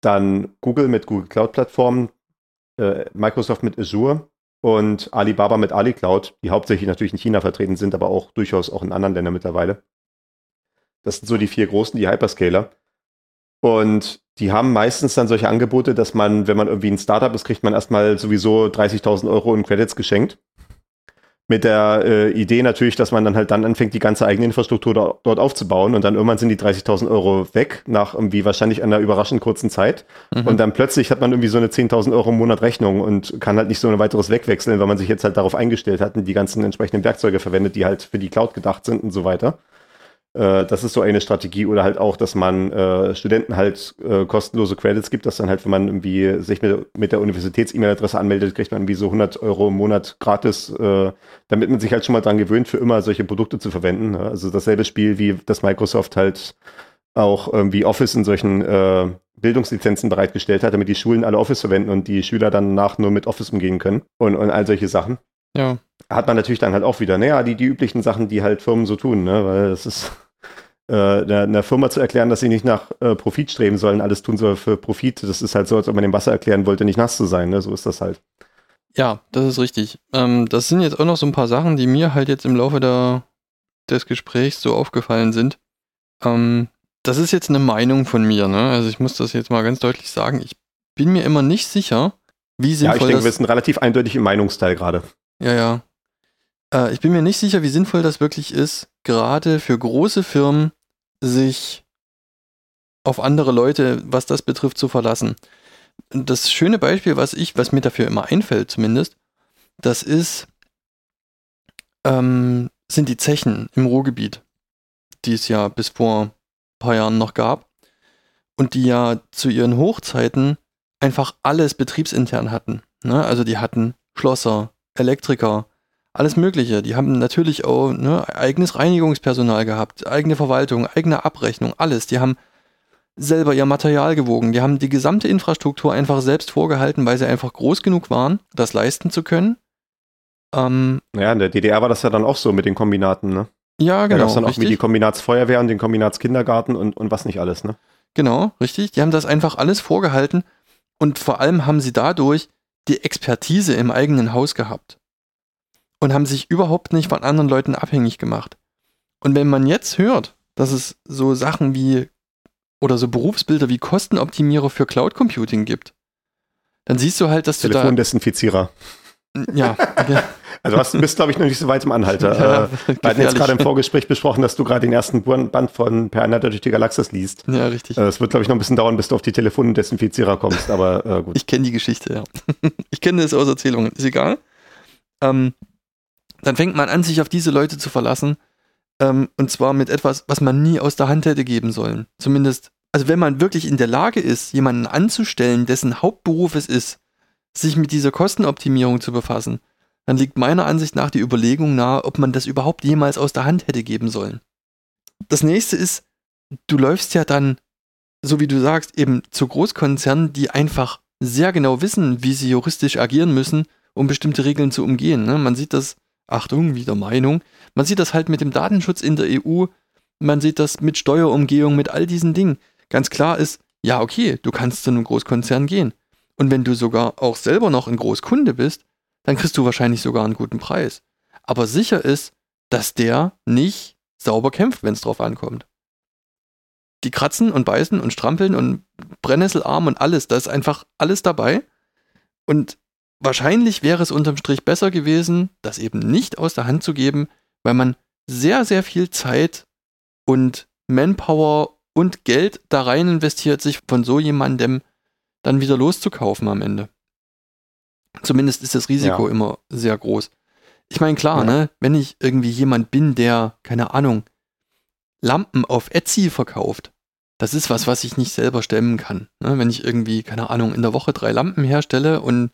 dann Google mit Google Cloud Plattformen, äh, Microsoft mit Azure und Alibaba mit Ali Cloud, die hauptsächlich natürlich in China vertreten sind, aber auch durchaus auch in anderen Ländern mittlerweile. Das sind so die vier großen, die Hyperscaler. Und die haben meistens dann solche Angebote, dass man, wenn man irgendwie ein Startup ist, kriegt man erstmal sowieso 30.000 Euro in Credits geschenkt. Mit der äh, Idee natürlich, dass man dann halt dann anfängt, die ganze eigene Infrastruktur do dort aufzubauen und dann irgendwann sind die 30.000 Euro weg, nach irgendwie wahrscheinlich einer überraschend kurzen Zeit. Mhm. Und dann plötzlich hat man irgendwie so eine 10.000 Euro im Monat Rechnung und kann halt nicht so ein weiteres wegwechseln, weil man sich jetzt halt darauf eingestellt hat und die ganzen entsprechenden Werkzeuge verwendet, die halt für die Cloud gedacht sind und so weiter. Äh, das ist so eine Strategie oder halt auch, dass man äh, Studenten halt äh, kostenlose Credits gibt, dass dann halt, wenn man irgendwie sich mit, mit der Universitäts-E-Mail-Adresse anmeldet, kriegt man irgendwie so 100 Euro im Monat gratis, äh, damit man sich halt schon mal dran gewöhnt, für immer solche Produkte zu verwenden. ne? Also dasselbe Spiel, wie das Microsoft halt auch irgendwie Office in solchen äh, Bildungslizenzen bereitgestellt hat, damit die Schulen alle Office verwenden und die Schüler dann danach nur mit Office umgehen können und, und all solche Sachen Ja, hat man natürlich dann halt auch wieder, naja, die, die üblichen Sachen, die halt Firmen so tun, ne? Weil das ist äh, einer, einer Firma zu erklären, dass sie nicht nach äh, Profit streben sollen, alles tun soll für Profit, das ist halt so, als ob man dem Wasser erklären wollte, nicht nass zu sein, ne? So ist das halt. ja, das ist richtig. Ähm, das sind jetzt auch noch so ein paar Sachen, die mir halt jetzt im Laufe der, des Gesprächs so aufgefallen sind. Ähm, das ist jetzt eine Meinung von mir, ne? Also ich muss das jetzt mal ganz deutlich sagen. Ich bin mir immer nicht sicher, wie Ja, sinnvoll ich denke, wir das sind relativ eindeutig im Meinungsteil gerade. Ja, ja. Äh, ich bin mir nicht sicher, wie sinnvoll das wirklich ist, gerade für große Firmen sich auf andere Leute, was das betrifft, zu verlassen. Das schöne Beispiel, was ich, was mir dafür immer einfällt zumindest, das ist, ähm, sind die Zechen im Ruhrgebiet, die es ja bis vor ein paar Jahren noch gab und die ja zu ihren Hochzeiten einfach alles betriebsintern hatten. Ne? Also die hatten Schlosser, Elektriker, alles Mögliche. Die haben natürlich auch ne, eigenes Reinigungspersonal gehabt, eigene Verwaltung, eigene Abrechnung, alles. Die haben selber ihr Material gewogen. Die haben die gesamte Infrastruktur einfach selbst vorgehalten, weil sie einfach groß genug waren, das leisten zu können. Ähm, Naja, in der DDR war das ja dann auch so mit den Kombinaten, ne? ja, Da genau. gab es dann auch wie die richtig. Kombinatsfeuerwehr und den Kombinatskindergarten und, und was nicht alles, ne? Genau, richtig. Die haben das einfach alles vorgehalten und vor allem haben sie dadurch die Expertise im eigenen Haus gehabt und haben sich überhaupt nicht von anderen Leuten abhängig gemacht. Und wenn man jetzt hört, dass es so Sachen wie oder so Berufsbilder wie Kostenoptimierer für Cloud Computing gibt, dann siehst du halt, dass du da Telefondesinfizierer. ja, Also du bist, glaube ich, noch nicht so weit im Anhalter. Ja, äh, wir hatten jetzt gerade im Vorgespräch besprochen, dass du gerade den ersten Band von Per Anhalter durch die Galaxis liest. ja richtig. Äh, Es wird, glaube ich, noch ein bisschen dauern, bis du auf die Telefondesinfizierer kommst, aber äh, gut. Ich kenne die Geschichte, ja. ich kenne das aus Erzählungen, ist egal. Ähm, dann fängt man an, sich auf diese Leute zu verlassen. Ähm, und zwar mit etwas, was man nie aus der Hand hätte geben sollen. Zumindest, also wenn man wirklich in der Lage ist, jemanden anzustellen, dessen Hauptberuf es ist, sich mit dieser Kostenoptimierung zu befassen, dann liegt meiner Ansicht nach die Überlegung nahe, ob man das überhaupt jemals aus der Hand hätte geben sollen. Das nächste ist, du läufst ja dann, so wie du sagst, eben zu Großkonzernen, die einfach sehr genau wissen, wie sie juristisch agieren müssen, um bestimmte Regeln zu umgehen. Ne? Man sieht das, Achtung, wieder Meinung, man sieht das halt mit dem Datenschutz in der EU, man sieht das mit Steuerumgehung, mit all diesen Dingen. Ganz klar ist, ja, okay, du kannst zu einem Großkonzern gehen. Und wenn du sogar auch selber noch ein Großkunde bist, dann kriegst du wahrscheinlich sogar einen guten Preis. Aber sicher ist, dass der nicht sauber kämpft, wenn es drauf ankommt. Die kratzen und beißen und strampeln und Brennnesselarm und alles, da ist einfach alles dabei. Und wahrscheinlich wäre es unterm Strich besser gewesen, das eben nicht aus der Hand zu geben, weil man sehr, sehr viel Zeit und Manpower und Geld da rein investiert, sich von so jemandem dann wieder loszukaufen am Ende. Zumindest ist das Risiko Ja. immer sehr groß. Ich meine, klar, Ja. ne, wenn ich irgendwie jemand bin, der, keine Ahnung, Lampen auf Etsy verkauft, das ist was, was ich nicht selber stemmen kann. Ne? Wenn ich irgendwie, keine Ahnung, in der Woche drei Lampen herstelle und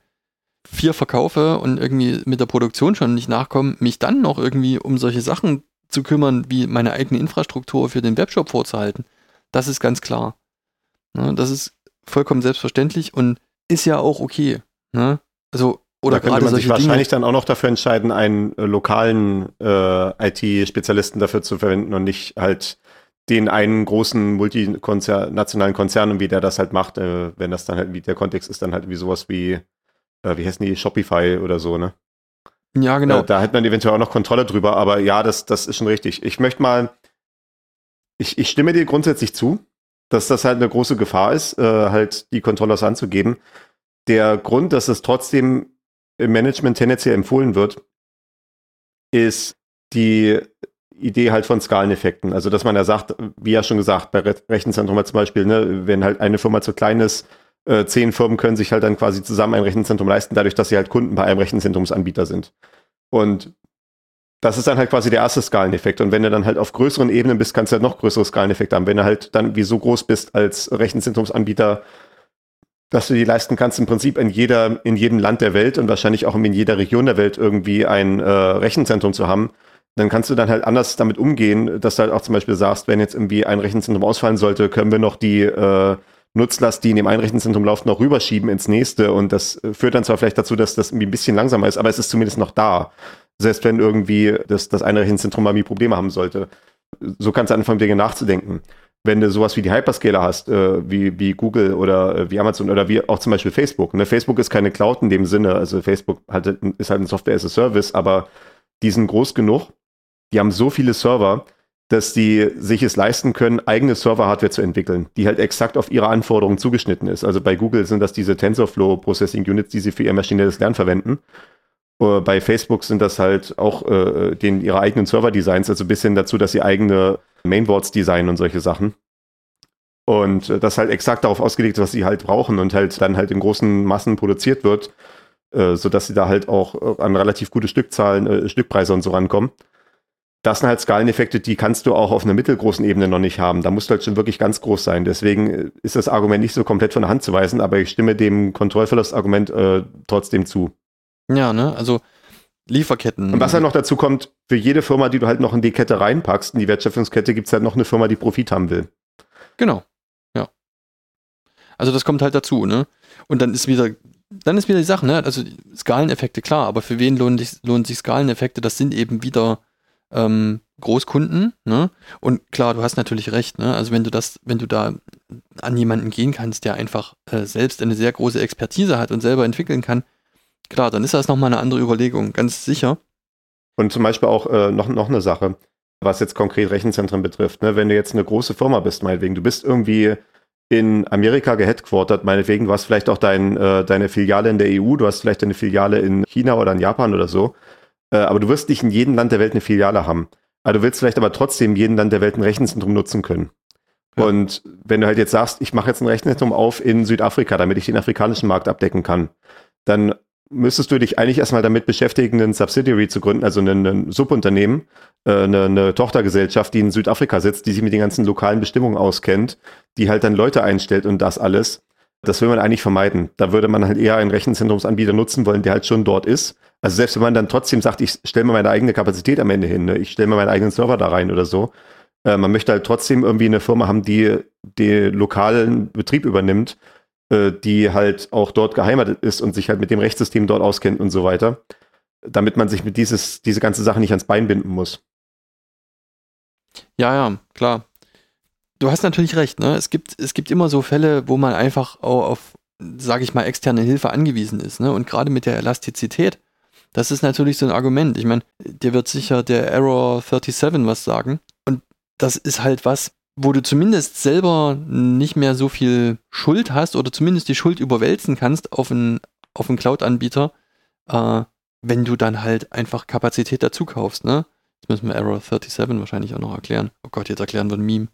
vier verkaufe und irgendwie mit der Produktion schon nicht nachkomme, mich dann noch irgendwie um solche Sachen zu kümmern, wie meine eigene Infrastruktur für den Webshop vorzuhalten, das ist ganz klar. Ne? Das ist vollkommen selbstverständlich und ist ja auch okay. Ne? Also, oder da könnte gerade man sich Dinge. wahrscheinlich dann auch noch dafür entscheiden, einen äh, lokalen äh, IT-Spezialisten dafür zu verwenden und nicht halt den einen großen multinationalen Konzern und wie der das halt macht, äh, wenn das dann halt, wie der Kontext ist, dann halt wie sowas wie, äh, wie heißen die, Shopify oder so, ne? Ja, genau. Äh, da hätte man eventuell auch noch Kontrolle drüber, aber ja, das, das ist schon richtig. Ich möchte mal, ich, ich stimme dir grundsätzlich zu, dass das halt eine große Gefahr ist, äh, halt die Kontrolle aus anzugeben. Der Grund, dass es trotzdem im Management tendenziell empfohlen wird, ist die Idee halt von Skaleneffekten. Also, dass man ja sagt, wie ja schon gesagt, bei Re Rechenzentrum zum Beispiel, ne, wenn halt eine Firma zu klein ist, äh, zehn Firmen können sich halt dann quasi zusammen ein Rechenzentrum leisten, dadurch, dass sie halt Kunden bei einem Rechenzentrumsanbieter sind. Und das ist dann halt quasi der erste Skaleneffekt. Und wenn du dann halt auf größeren Ebenen bist, kannst du halt noch größere Skaleneffekte haben. Wenn du halt dann wie so groß bist als Rechenzentrumsanbieter, dass du die leisten kannst, im Prinzip in jeder, in jedem Land der Welt und wahrscheinlich auch in jeder Region der Welt irgendwie ein äh, Rechenzentrum zu haben, dann kannst du dann halt anders damit umgehen, dass du halt auch zum Beispiel sagst, wenn jetzt irgendwie ein Rechenzentrum ausfallen sollte, können wir noch die äh, Nutzlast, die in dem einen Rechenzentrum läuft, noch rüberschieben ins nächste. Und das äh, führt dann zwar vielleicht dazu, dass das irgendwie ein bisschen langsamer ist, aber es ist zumindest noch da. Selbst wenn irgendwie das, das eine mal Probleme haben sollte. So kannst du anfangen, Dinge nachzudenken. Wenn du sowas wie die Hyperscaler hast, äh, wie, wie Google oder äh, wie Amazon oder wie auch zum Beispiel Facebook. Ne? Facebook ist keine Cloud in dem Sinne. Also Facebook hat, ist halt ein Software as a Service, aber die sind groß genug. Die haben so viele Server, dass die sich es leisten können, eigene Server-Hardware zu entwickeln, die halt exakt auf ihre Anforderungen zugeschnitten ist. Also bei Google sind das diese TensorFlow Processing Units, die sie für ihr maschinelles Lernen verwenden. Äh, Bei Facebook sind das halt auch äh, den, ihre eigenen Server-Designs, also bis hin dazu, dass sie eigene Mainboards designen und solche Sachen. Und äh, das halt exakt darauf ausgelegt ist, was sie halt brauchen und halt dann halt in großen Massen produziert wird, äh, sodass sie da halt auch äh, an relativ gute Stückzahlen, äh, Stückpreise und so rankommen. Das sind halt Skaleneffekte, die kannst du auch auf einer mittelgroßen Ebene noch nicht haben. Da musst du halt schon wirklich ganz groß sein. Deswegen äh, ist das Argument nicht so komplett von der Hand zu weisen, aber ich stimme dem Kontrollverlustargument äh, trotzdem zu. Ja, ne? Also Lieferketten. Und was halt noch dazu kommt, für jede Firma, die du halt noch in die Kette reinpackst, in die Wertschöpfungskette, gibt es halt noch eine Firma, die Profit haben will. Genau. Ja. Also das kommt halt dazu, ne? Und dann ist wieder, dann ist wieder die Sache, ne? Also Skaleneffekte, klar, aber für wen lohnen sich, lohnen sich Skaleneffekte? Das sind eben wieder ähm, Großkunden, ne? Und klar, du hast natürlich recht, ne? Also wenn du das, wenn du da an jemanden gehen kannst, der einfach äh, selbst eine sehr große Expertise hat und selber entwickeln kann, klar, dann ist das nochmal eine andere Überlegung, ganz sicher. Und zum Beispiel auch äh, noch, noch eine Sache. was jetzt konkret Rechenzentren betrifft. Ne? Wenn du jetzt eine große Firma bist, meinetwegen, du bist irgendwie in Amerika geheadquartert, meinetwegen, du hast vielleicht auch dein, äh, deine Filiale in der EU, du hast vielleicht eine Filiale in China oder in Japan oder so, äh, aber du wirst nicht in jedem Land der Welt eine Filiale haben. Aber du willst vielleicht aber trotzdem in jedem Land der Welt ein Rechenzentrum nutzen können. Ja. Und wenn du halt jetzt sagst, ich mache jetzt ein Rechenzentrum auf in Südafrika, damit ich den afrikanischen Markt abdecken kann, dann müsstest du dich eigentlich erstmal damit beschäftigen, einen Subsidiary zu gründen, also ein, ein Subunternehmen, äh, eine, eine, Tochtergesellschaft, die in Südafrika sitzt, die sich mit den ganzen lokalen Bestimmungen auskennt, die halt dann Leute einstellt und das alles. Das will man eigentlich vermeiden. Da würde man halt eher einen Rechenzentrumsanbieter nutzen wollen, der halt schon dort ist. Also selbst wenn man dann trotzdem sagt, ich stelle mir meine eigene Kapazität am Ende hin, ne? ich stelle mir meinen eigenen Server da rein oder so, äh, man möchte halt trotzdem irgendwie eine Firma haben, die den lokalen Betrieb übernimmt, äh, die halt auch dort geheimatet ist und sich halt mit dem Rechtssystem dort auskennt und so weiter, damit man sich mit dieses, diese ganze Sache nicht ans Bein binden muss. Ja, ja, klar. Du hast natürlich recht, ne? Es gibt, es gibt immer so Fälle, wo man einfach auch auf, sage ich mal, externe Hilfe angewiesen ist, ne? Und gerade mit der Elastizität, das ist natürlich so ein Argument. Ich meine, dir wird sicher der Error 37 was sagen das ist halt was, wo du zumindest selber nicht mehr so viel Schuld hast oder zumindest die Schuld überwälzen kannst auf einen, auf einen Cloud-Anbieter, äh, wenn du dann halt einfach Kapazität dazu kaufst, ne? Jetzt müssen wir Error 37 wahrscheinlich auch noch erklären. Oh Gott, jetzt erklären wir ein Meme.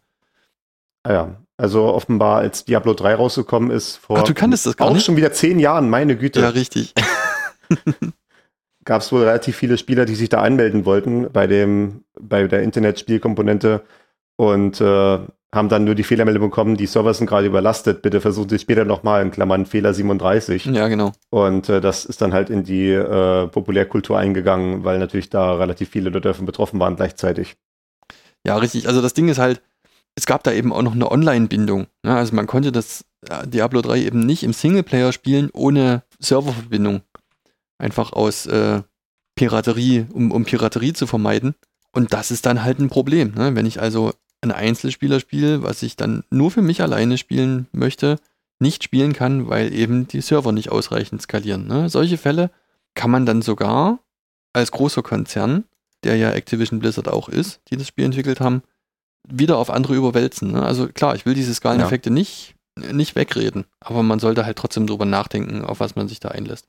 Ah ja, also offenbar, als Diablo 3 rausgekommen ist, vor Ach, du kanntest das gar auch nicht? schon wieder zehn Jahren, meine Güte. Ja, richtig. Gab es wohl relativ viele Spieler, die sich da anmelden wollten bei dem, bei der Internetspielkomponente und äh, haben dann nur die Fehlermeldung bekommen, die Server sind gerade überlastet, bitte versuchen Sie später nochmal, in Klammern Fehler 37. Ja, genau. Und äh, das ist dann halt in die äh, Populärkultur eingegangen, weil natürlich da relativ viele Leute davon betroffen waren gleichzeitig. Ja, richtig. Also das Ding ist halt, es gab da eben auch noch eine Online-Bindung. Ne? Also man konnte das äh, Diablo 3 eben nicht im Singleplayer spielen ohne Serververbindung. Einfach aus äh, Piraterie, um, um Piraterie zu vermeiden. Und das ist dann halt ein Problem. Ne? Wenn ich also ein Einzelspielerspiel, was ich dann nur für mich alleine spielen möchte, nicht spielen kann, weil eben die Server nicht ausreichend skalieren. Ne? Solche Fälle kann man dann sogar als großer Konzern, der ja Activision Blizzard auch ist, die das Spiel entwickelt haben, wieder auf andere überwälzen. Ne? Also klar, ich will diese Skaleneffekte ja. nicht, nicht wegreden, aber man sollte halt trotzdem drüber nachdenken, auf was man sich da einlässt.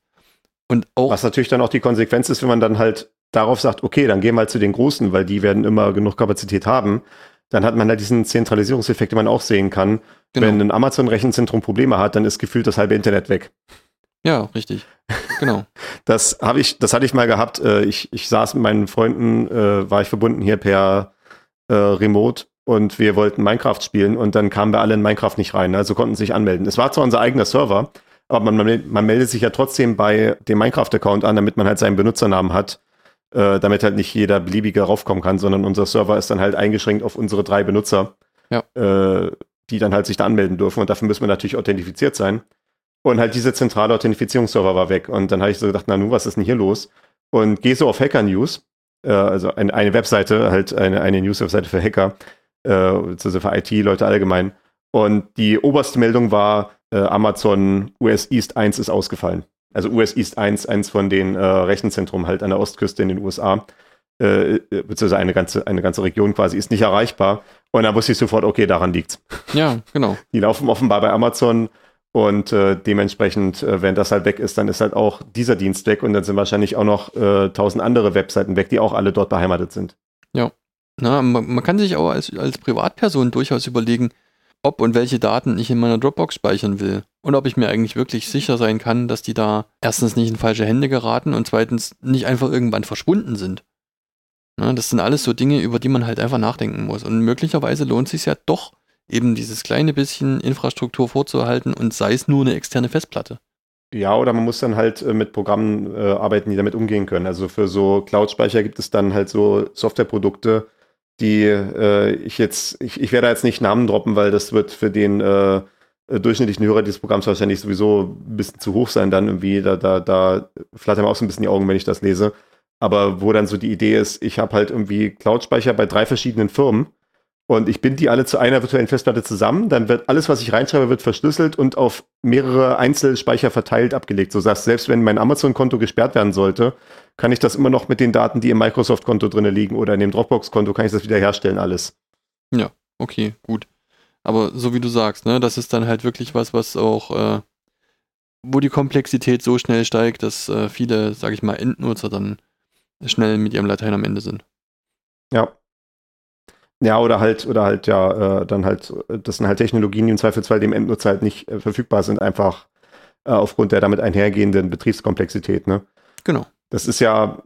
Und auch was natürlich dann auch die Konsequenz ist, wenn man dann halt darauf sagt, okay, dann gehen wir halt zu den Großen, weil die werden immer genug Kapazität haben dann hat man da diesen Zentralisierungseffekt, den man auch sehen kann. Genau. Wenn ein Amazon-Rechenzentrum Probleme hat, dann ist gefühlt das halbe Internet weg. Ja, richtig. Genau. das habe ich, das hatte ich mal gehabt. Äh, ich, ich saß mit meinen Freunden, äh, war ich verbunden hier per äh, Remote und wir wollten Minecraft spielen und dann kamen wir alle in Minecraft nicht rein, also konnten sich anmelden. Es war zwar unser eigener Server, aber man, man meldet sich ja trotzdem bei dem Minecraft-Account an, damit man halt seinen Benutzernamen hat äh, damit halt nicht jeder beliebige raufkommen kann, sondern unser Server ist dann halt eingeschränkt auf unsere drei Benutzer, ja. äh, die dann halt sich da anmelden dürfen und dafür müssen wir natürlich authentifiziert sein. Und halt diese zentrale Authentifizierungsserver war weg und dann habe ich so gedacht, na nu, was ist denn hier los? Und gehe so auf Hacker News, äh, also ein, eine Webseite, halt eine, eine News-Webseite für Hacker, äh, also für IT-Leute allgemein. Und die oberste Meldung war, äh, Amazon US East 1 ist ausgefallen also US East 1, eins von den äh, Rechenzentren halt an der Ostküste in den USA, äh, äh, beziehungsweise eine ganze, eine ganze Region quasi, ist nicht erreichbar. Und dann wusste ich sofort, okay, daran liegt's. Ja, genau. Die laufen offenbar bei Amazon und äh, dementsprechend, äh, wenn das halt weg ist, dann ist halt auch dieser Dienst weg und dann sind wahrscheinlich auch noch äh, tausend andere Webseiten weg, die auch alle dort beheimatet sind. Ja. Na, man, man kann sich auch als, als Privatperson durchaus überlegen, ob und welche Daten ich in meiner Dropbox speichern will. Und ob ich mir eigentlich wirklich sicher sein kann, dass die da erstens nicht in falsche Hände geraten und zweitens nicht einfach irgendwann verschwunden sind. Na, das sind alles so Dinge, über die man halt einfach nachdenken muss. Und möglicherweise lohnt es sich ja doch, eben dieses kleine bisschen Infrastruktur vorzuhalten und sei es nur eine externe Festplatte. Ja, oder man muss dann halt äh, mit Programmen äh, arbeiten, die damit umgehen können. Also für so Cloud-Speicher gibt es dann halt so Softwareprodukte, die äh, ich jetzt, ich, ich werde jetzt nicht Namen droppen, weil das wird für den äh, äh, durchschnittlichen Hörer dieses Programms wahrscheinlich sowieso ein bisschen zu hoch sein, dann irgendwie, da, da, da flattern mir auch so ein bisschen die Augen, wenn ich das lese. Aber wo dann so die Idee ist, ich habe halt irgendwie Cloud-Speicher bei drei verschiedenen Firmen und ich binde die alle zu einer virtuellen Festplatte zusammen, dann wird alles, was ich reinschreibe, wird verschlüsselt und auf mehrere Einzelspeicher verteilt abgelegt. So dass selbst wenn mein Amazon-Konto gesperrt werden sollte, kann ich das immer noch mit den Daten, die im Microsoft-Konto drin liegen oder in dem Dropbox-Konto, kann ich das wiederherstellen alles. Ja, okay, gut. Aber so wie du sagst, ne, das ist dann halt wirklich was, was auch, äh, wo die Komplexität so schnell steigt, dass äh, viele, sag ich mal, Endnutzer dann schnell mit ihrem Latein am Ende sind. Ja. Ja, oder halt, oder halt, ja, äh, dann halt, das sind halt Technologien, die im Zweifelsfall dem Endnutzer halt nicht äh, verfügbar sind, einfach äh, aufgrund der damit einhergehenden Betriebskomplexität, ne? Genau. Das ist ja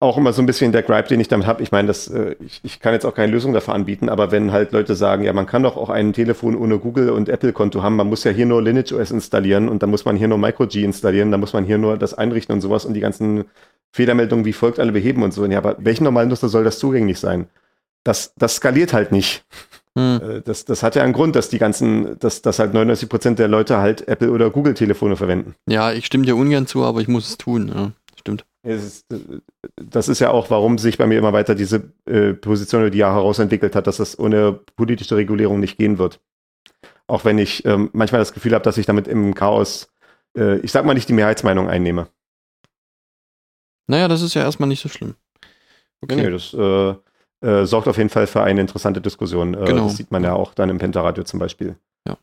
auch immer so ein bisschen der Gripe, den ich damit habe. Ich meine, das, ich, ich kann jetzt auch keine Lösung dafür anbieten, aber wenn halt Leute sagen, ja, man kann doch auch ein Telefon ohne Google und Apple-Konto haben, man muss ja hier nur Lineage OS installieren und dann muss man hier nur MicroG installieren, dann muss man hier nur das einrichten und sowas und die ganzen Fehlermeldungen wie folgt alle beheben und so. Ja, aber welchen normalen Nutzer soll das zugänglich sein? Das, das skaliert halt nicht. Hm. Das, das hat ja einen Grund, dass die ganzen, dass, dass halt 99 Prozent der Leute halt Apple oder Google Telefone verwenden. Ja, ich stimme dir ungern zu, aber ich muss es tun. Ja, stimmt. Ist, das ist ja auch, warum sich bei mir immer weiter diese äh, Position über die Jahre herausentwickelt hat, dass das ohne politische Regulierung nicht gehen wird. Auch wenn ich ähm, manchmal das Gefühl habe, dass ich damit im Chaos, äh, ich sag mal nicht die Mehrheitsmeinung einnehme. Naja, das ist ja erstmal nicht so schlimm. Okay. Nee, das äh, äh, sorgt auf jeden Fall für eine interessante Diskussion. Äh, genau. Das sieht man ja auch dann im Pentaradio zum Beispiel. Ja.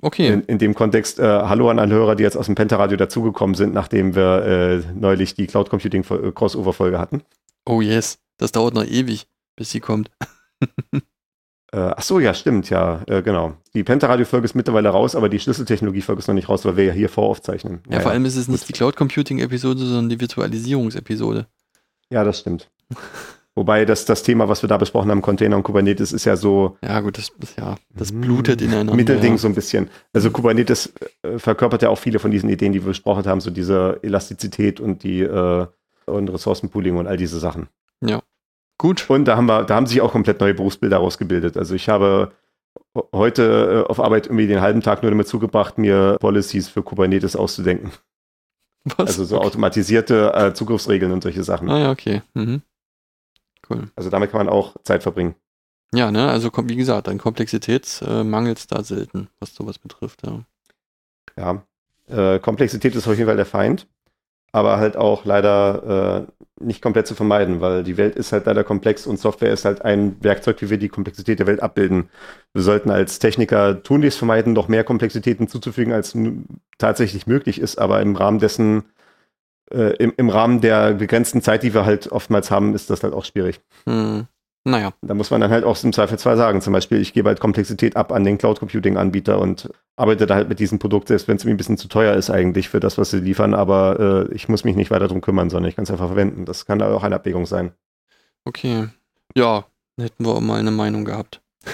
Okay. In, in dem Kontext, äh, hallo an alle Hörer, die jetzt aus dem Pentaradio dazugekommen sind, nachdem wir äh, neulich die Cloud Computing Crossover-Folge hatten. Oh yes, das dauert noch ewig, bis sie kommt. Äh, ach so, ja, stimmt, ja, äh, genau. Die Pentaradio-Folge ist mittlerweile raus, aber die Schlüsseltechnologie-Folge ist noch nicht raus, weil wir ja hier voraufzeichnen. Ja, ja vor allem ist es nicht die Cloud Computing-Episode, sondern die Virtualisierungsepisode. Ja, das stimmt. Wobei das, das Thema, was wir da besprochen haben, Container und Kubernetes, ist ja so. Ja, gut, das, ja, das blutet ineinander. Mittelding ja. so ein bisschen. Also Kubernetes äh, verkörpert ja auch viele von diesen Ideen, die wir besprochen haben, so diese Elastizität und die äh, und Ressourcenpooling und all diese Sachen. Ja. Gut. Und da haben wir, da haben sich auch komplett neue Berufsbilder rausgebildet. Also ich habe heute äh, auf Arbeit irgendwie den halben Tag nur damit zugebracht, mir Policies für Kubernetes auszudenken. Was? Also so okay. automatisierte äh, Zugriffsregeln und solche Sachen. Ah ja, okay. Mhm. Cool. Also damit kann man auch Zeit verbringen. Ja, ne, also wie gesagt, an Komplexität äh, mangelt es da selten, was sowas betrifft, ja. Ja, äh, Komplexität ist auf jeden Fall der Feind, aber halt auch leider äh, nicht komplett zu vermeiden, weil die Welt ist halt leider komplex und Software ist halt ein Werkzeug, wie wir die Komplexität der Welt abbilden. Wir sollten als Techniker tunlichst vermeiden, noch mehr Komplexitäten zuzufügen, als tatsächlich möglich ist, aber im Rahmen dessen äh, im, im Rahmen der begrenzten Zeit, die wir halt oftmals haben, ist das halt auch schwierig. Hm. Naja. Da muss man dann halt auch im Zweifelsfall sagen, zum Beispiel, ich gebe halt Komplexität ab an den Cloud Computing Anbieter und arbeite da halt mit diesem Produkt, selbst wenn es mir ein bisschen zu teuer ist eigentlich für das, was sie liefern, aber äh, ich muss mich nicht weiter darum kümmern, sondern ich kann es einfach verwenden. Das kann da auch eine Abwägung sein. Okay. Ja, hätten wir auch mal eine Meinung gehabt.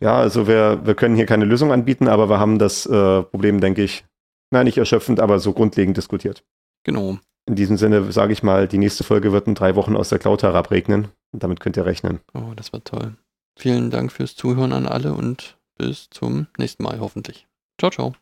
Ja, also wir, wir können hier keine Lösung anbieten, aber wir haben das äh, Problem, denke ich, nein, nicht erschöpfend, aber so grundlegend diskutiert. Genau. In diesem Sinne sage ich mal, die nächste Folge wird in drei Wochen aus der Cloud herabregnen. Und damit könnt ihr rechnen. Oh, das war toll. Vielen Dank fürs Zuhören an alle und bis zum nächsten Mal hoffentlich. Ciao, ciao.